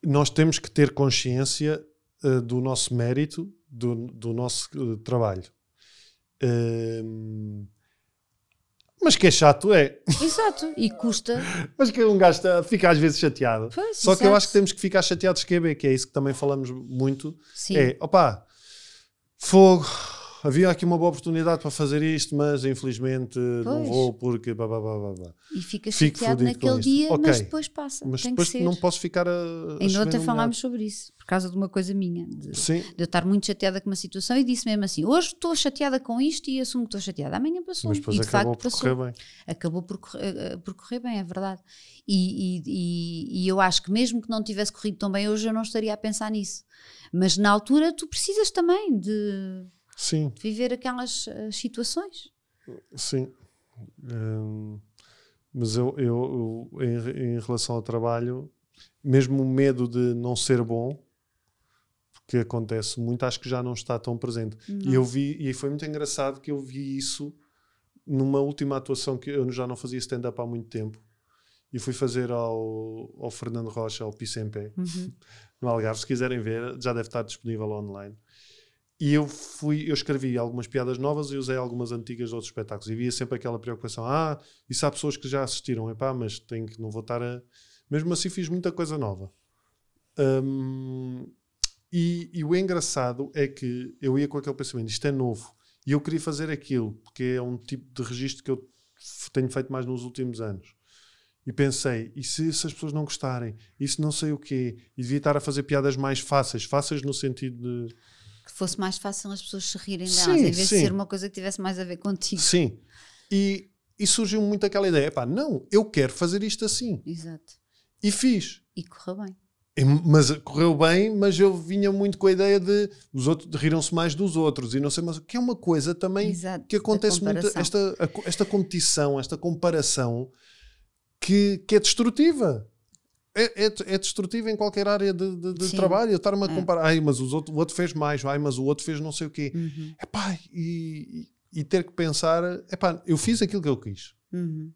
nós temos que ter consciência eh, do nosso mérito, do, do nosso eh, trabalho. Mas que é chato, é. Exato, e custa. Mas que um gajo está- fica às vezes chateado. Pois, Só que eu acho que temos que ficar chateados QB, que é isso que também falamos muito. Sim, É, opá, fogo. Havia aqui uma boa oportunidade para fazer isto, mas infelizmente não Pois. vou porque. Blá, blá, blá, blá, blá. e fica fico chateado naquele dia, mas Ok. depois passa. Mas tem depois não posso ficar a. a Ainda ontem falámos sobre isso, por causa de uma coisa minha. de- de eu estar muito chateada com uma situação e disse mesmo assim: hoje estou chateada com isto e assumo que estou chateada. Amanhã passou. mas depois e de acabou facto por passou. correr bem. Acabou por correr, eh, por correr bem, é verdade. E, e- e- e eu acho que mesmo que não tivesse corrido tão bem hoje, eu não estaria a pensar nisso. Mas na altura tu precisas também de. Sim, de viver aquelas eh, situações. sim. Hum, mas eu, eu, eu, em, em relação ao trabalho, mesmo o medo de não ser bom, que acontece muito, acho que já não está tão presente. E eu vi, e foi muito engraçado que eu vi isso numa última atuação que eu já não fazia stand-up há muito tempo. E fui fazer ao, ao Fernando Rocha, ao Piso em Pé, no Algarve. Se quiserem ver, já deve estar disponível online. E eu fui, eu escrevi algumas piadas novas e usei algumas antigas de outros espetáculos. E havia sempre aquela preocupação: ah, isso há pessoas que já assistiram, epá, mas tenho que, não vou estar a. Mesmo assim, fiz muita coisa nova. Hum, e, e o engraçado é que eu ia com aquele pensamento: isto é novo. E eu queria fazer aquilo, porque é um tipo de registro que eu tenho feito mais nos últimos anos. E pensei, e se, se as pessoas não gostarem? Isso não sei o quê. E devia estar a fazer piadas mais fáceis. Fáceis no sentido de... Que fosse mais fácil as pessoas se rirem delas, Sim, em vez sim. de ser uma coisa que tivesse mais a ver contigo. Sim. E, e surgiu muito aquela ideia, pá, não, eu quero fazer isto assim. Exato. E fiz. E correu bem. E- Mas correu bem, mas eu vinha muito com a ideia de os outros riram-se mais dos outros e não sei mais, que é uma coisa também Exato, que acontece muito esta, a esta competição, esta comparação que, que é destrutiva. É, é, é destrutiva em qualquer área de, de- de trabalho. Eu estar-me a É. comparar, ai, mas os outro, o outro fez mais, ai, mas o outro fez não sei o quê. Uhum, Epá, e, e ter que pensar, epá, eu fiz aquilo que eu quis uhum.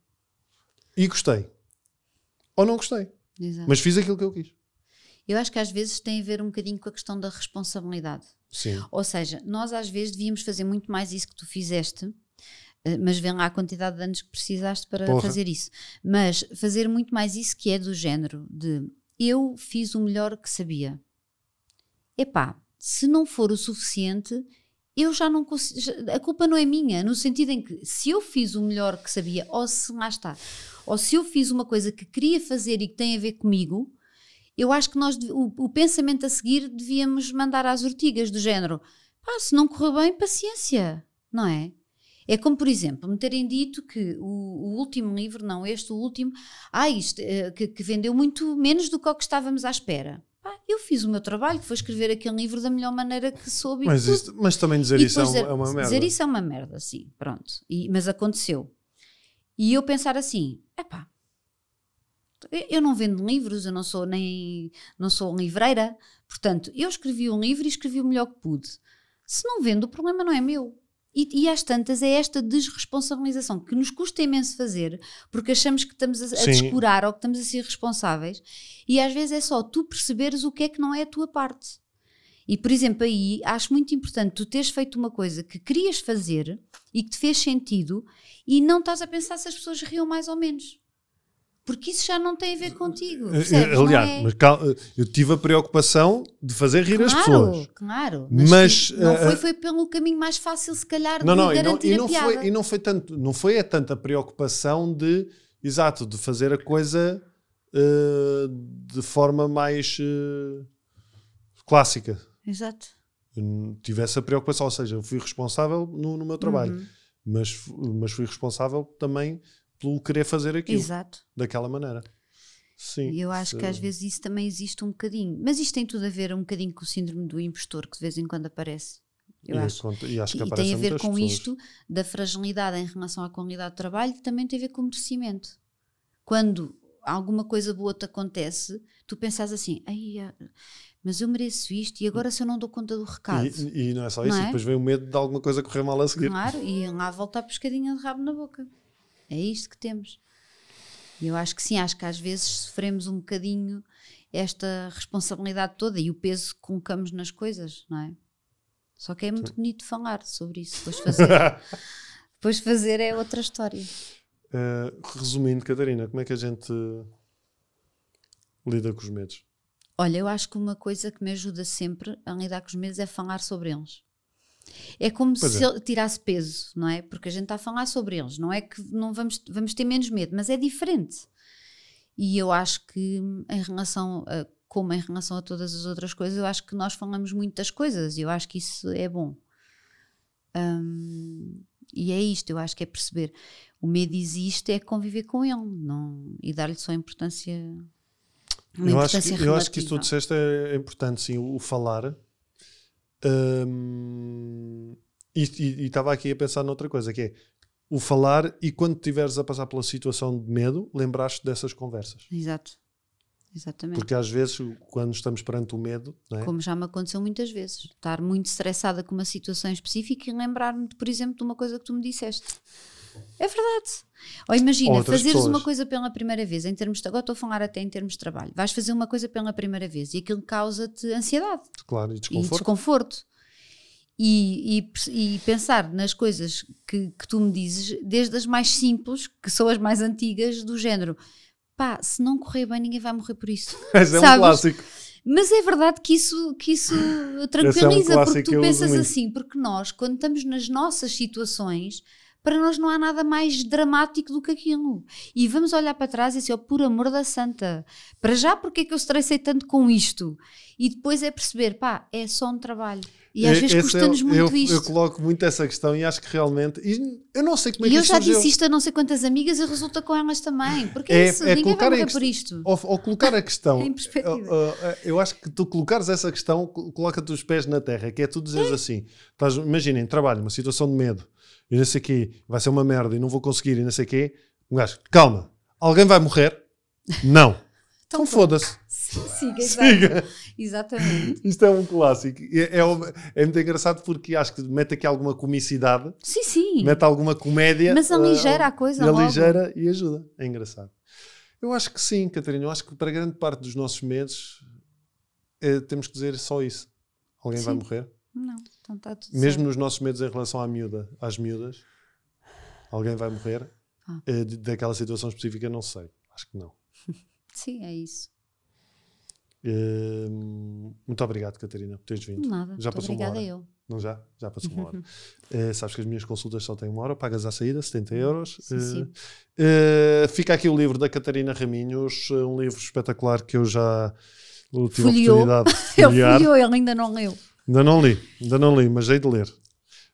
e gostei. Ou não gostei, Exato. mas fiz aquilo que eu quis. Eu acho que às vezes tem a ver um bocadinho com a questão da responsabilidade. Sim. Ou seja, nós às vezes devíamos fazer muito mais isso que tu fizeste, mas vê lá a quantidade de anos que precisaste para Porra. fazer isso. Mas fazer muito mais isso que é do género de eu fiz o melhor que sabia. Epá, se não for o suficiente, eu já não consigo. A culpa não é minha, no sentido em que se eu fiz o melhor que sabia, ou se lá está, ou se eu fiz uma coisa que queria fazer e que tem a ver comigo, eu acho que nós, o, o pensamento a seguir devíamos mandar às ortigas do género. Pá, se não correu bem, paciência, não é? É como, por exemplo, me terem dito que o, o último livro, não este, o último, ah, isto, eh, que, que vendeu muito menos do que o que estávamos à espera. Pá, eu fiz o meu trabalho, que foi escrever aquele livro da melhor maneira que soube. Mas, isso- mas também dizer isso é, um- é uma merda. Dizer isso é uma merda, sim, pronto. E- mas aconteceu. E eu pensar assim, epá, eu não vendo livros, eu não sou nem não sou livreira, portanto, eu escrevi um livro e escrevi o melhor que pude. Se não vendo, o problema não é meu. E, e às tantas é esta desresponsabilização que nos custa imenso fazer, porque achamos que estamos a, a descurar ou que estamos a ser responsáveis, e às vezes é só tu perceberes o que é que não é a tua parte. E, por exemplo, aí acho muito importante tu teres feito uma coisa que querias fazer e que te fez sentido e não estás a pensar se as pessoas riam mais ou menos. Porque isso já não tem a ver contigo. Eh, Percebes? Aliás, é... mas cal- eu tive a preocupação de fazer rir as pessoas. Claro, Mas, que não eh, foi, foi pelo caminho mais fácil, se calhar, Não, de não, e não, garantir e a não piada. foi, e não foi tanto, não foi é tanta preocupação de, exato, de fazer a coisa eh, de forma mais eh, clássica. Exato. Eu não tive essa preocupação, ou seja, eu fui responsável no, no meu trabalho, Uhum. mas, mas fui responsável também pelo querer fazer aquilo Exato. daquela maneira. Sim. E eu acho que se- às vezes isso também existe um bocadinho. Mas isto tem tudo a ver um bocadinho com o síndrome do impostor, que de vez em quando aparece. Eu e, acho. conta- e acho que E tem a ver com pessoas. isto da fragilidade em relação à qualidade de trabalho, que também tem a ver com o merecimento. Quando alguma coisa boa te acontece, tu pensas assim, Ai, ah, mas eu mereço isto e agora se eu não dou conta do recado. E, e não é só isso, é? e depois vem o medo de alguma coisa correr mal a seguir. Claro, e lá volta a pescadinha de rabo na boca. É isto que temos. E eu acho que sim, acho que às vezes sofremos um bocadinho esta responsabilidade toda e o peso que colocamos nas coisas, não é? Só que é muito bonito falar sobre isso. Depois fazer, depois fazer é outra história. Eh, resumindo, Catarina, como é que a gente lida com os medos? Olha, eu acho que uma coisa que me ajuda sempre a lidar com os medos é falar sobre eles. É como Pois se é. ele tirasse peso, não é? Porque a gente está a falar sobre eles. Não é que não vamos, vamos ter menos medo, mas é diferente. E eu acho que em relação a, como em relação a todas as outras coisas, eu acho que nós falamos muito das coisas e eu acho que isso é bom. Hum, e é isto, eu acho que é perceber. O medo existe, é conviver com ele não, e dar-lhe só importância. Eu acho, que, eu acho que isso que tu disseste é, é importante, sim, o, o falar. Hum, E estava aqui a pensar noutra coisa, que é o falar e quando estiveres a passar pela situação de medo, lembraste dessas conversas. Exato. Exatamente. Porque às vezes, quando estamos perante o medo, é? Como já me aconteceu muitas vezes. Estar muito estressada com uma situação específica e lembrar-me, por exemplo, de uma coisa que tu me disseste. É verdade. Ou imagina, Outras fazeres pessoas. uma coisa pela primeira vez, em termos de. Agora estou a falar até em termos de trabalho. Vais fazer uma coisa pela primeira vez e aquilo causa-te ansiedade claro, e e desconforto. E, e e pensar nas coisas que, que tu me dizes, desde as mais simples, que são as mais antigas, do género. Pá, se não correr bem, ninguém vai morrer por isso. Mas é um clássico. Mas é verdade que isso, que isso tranquiliza, porque é um clássico que tu pensas assim, porque nós, quando estamos nas nossas situações, para nós não há nada mais dramático do que aquilo. E vamos olhar para trás e dizer, oh, por amor da santa, para já porque é que eu estressei tanto com isto? E depois é perceber, pá, é só um trabalho. E às E- vezes custa-nos é- muito eu, isto. Eu coloco muito essa questão e acho que realmente. e eu não sei como é e que eu isto já surgiu. disse isto a não sei quantas amigas e resulta com elas também. Porque É- é, isso, é ninguém vai morrer por isto. Ou, ou colocar a questão. Em perspectiva. eu, eu- eu acho que tu colocares essa questão, col- coloca-te os pés na terra, que é tu dizeres assim: estás, imaginem, trabalho, uma situação de medo, e não sei o quê, vai ser uma merda e não vou conseguir, e não sei o quê. Um gajo, calma, alguém vai morrer? Não. Então pronto. foda-se. Siga. Siga. Exatamente. Isto é um clássico. É, é, é muito engraçado porque acho que mete aqui alguma comicidade, Sim, sim. mete alguma comédia. Mas ah, aligera a coisa logo. aligera e ajuda. É engraçado. Eu acho que sim, Catarina. Eu acho que para grande parte dos nossos medos eh, temos que dizer só isso. Alguém vai Sim. morrer. Não, então está tudo Mesmo certo. nos nossos medos em relação à miúda, às miúdas, alguém vai morrer. Ah. Eh, daquela situação específica, não sei. Acho que não. Sim, é isso. Eh, muito obrigado, Catarina, por teres vindo. Nada. Já passou uma obrigada hora. eu. Não já? Já passou uma hora. Eh, sabes que as minhas consultas só têm uma hora, pagas à saída, 70 euros. Sim, Eh, sim. eh, fica aqui o livro da Catarina Raminhos, eh, um livro espetacular que eu já tive a oportunidade de folhear. eu, ele ainda não leu. Ainda não li, ainda não li, mas hei de ler.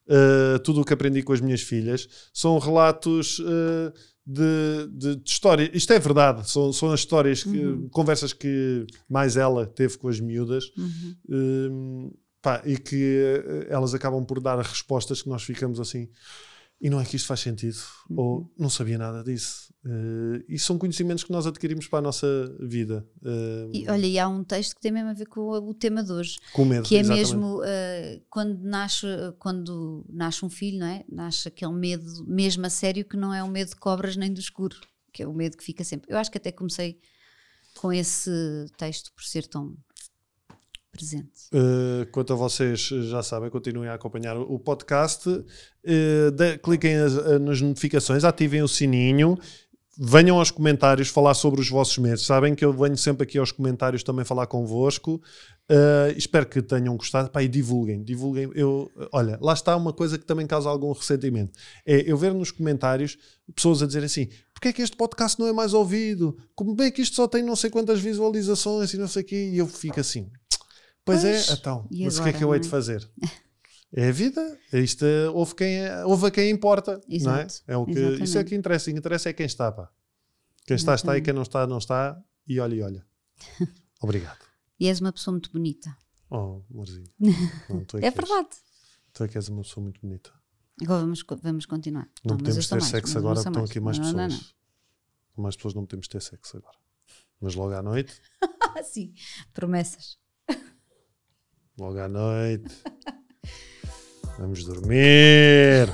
Uh, tudo o que aprendi com as minhas filhas são relatos uh, de, de, de história. Isto é verdade, são, são as histórias, que, Uhum. conversas que mais ela teve com as miúdas Uhum. um, pá, e que uh, elas acabam por dar respostas que nós ficamos assim. E não é que isto faz sentido, ou não sabia nada disso. Uh, e são conhecimentos que nós adquirimos para a nossa vida. uh, E, olha, e há um texto que tem mesmo a ver com o, o tema de hoje, com medo. que é exatamente. mesmo uh, quando, nasce, quando nasce um filho, não é? Nasce aquele medo mesmo a sério que não é o medo de cobras nem do escuro, que é o medo que fica sempre. Eu acho que até comecei com esse texto por ser tão presente. Uh, quanto a vocês já sabem, continuem a acompanhar o podcast. Uh, de- cliquem as- uh, nas notificações, ativem o sininho. Venham aos comentários falar sobre os vossos medos. Sabem que eu venho sempre aqui aos comentários também falar convosco. Uh, espero que tenham gostado. Pá, e divulguem, divulguem. Eu, olha, lá está uma coisa que também causa algum ressentimento. É eu ver nos comentários pessoas a dizer assim: porque é que este podcast não é mais ouvido? Como é que isto só tem não sei quantas visualizações e não sei o quê? E eu fico assim: Pois, Pois, é, então. Mas o que é que eu agora, hei de não é? fazer? É a vida. Isto é, houve, quem, houve a quem importa. Não é? Exato, é o que, exatamente. isso é que interessa. O que interessa é quem está. Pá. Quem está, está e quem não está, não está. E olha, e olha. Obrigado. E és uma pessoa muito bonita. Oh, amorzinho. Não, é, É verdade. Tu é que és uma pessoa muito bonita. Agora vamos, vamos continuar. Não, eu podemos ter mais, sexo agora porque estão aqui mais Não, pessoas. não, não. Mais pessoas não podemos ter sexo agora. Mas logo à noite, sim. Promessas. Logo à noite. Vamos dormir.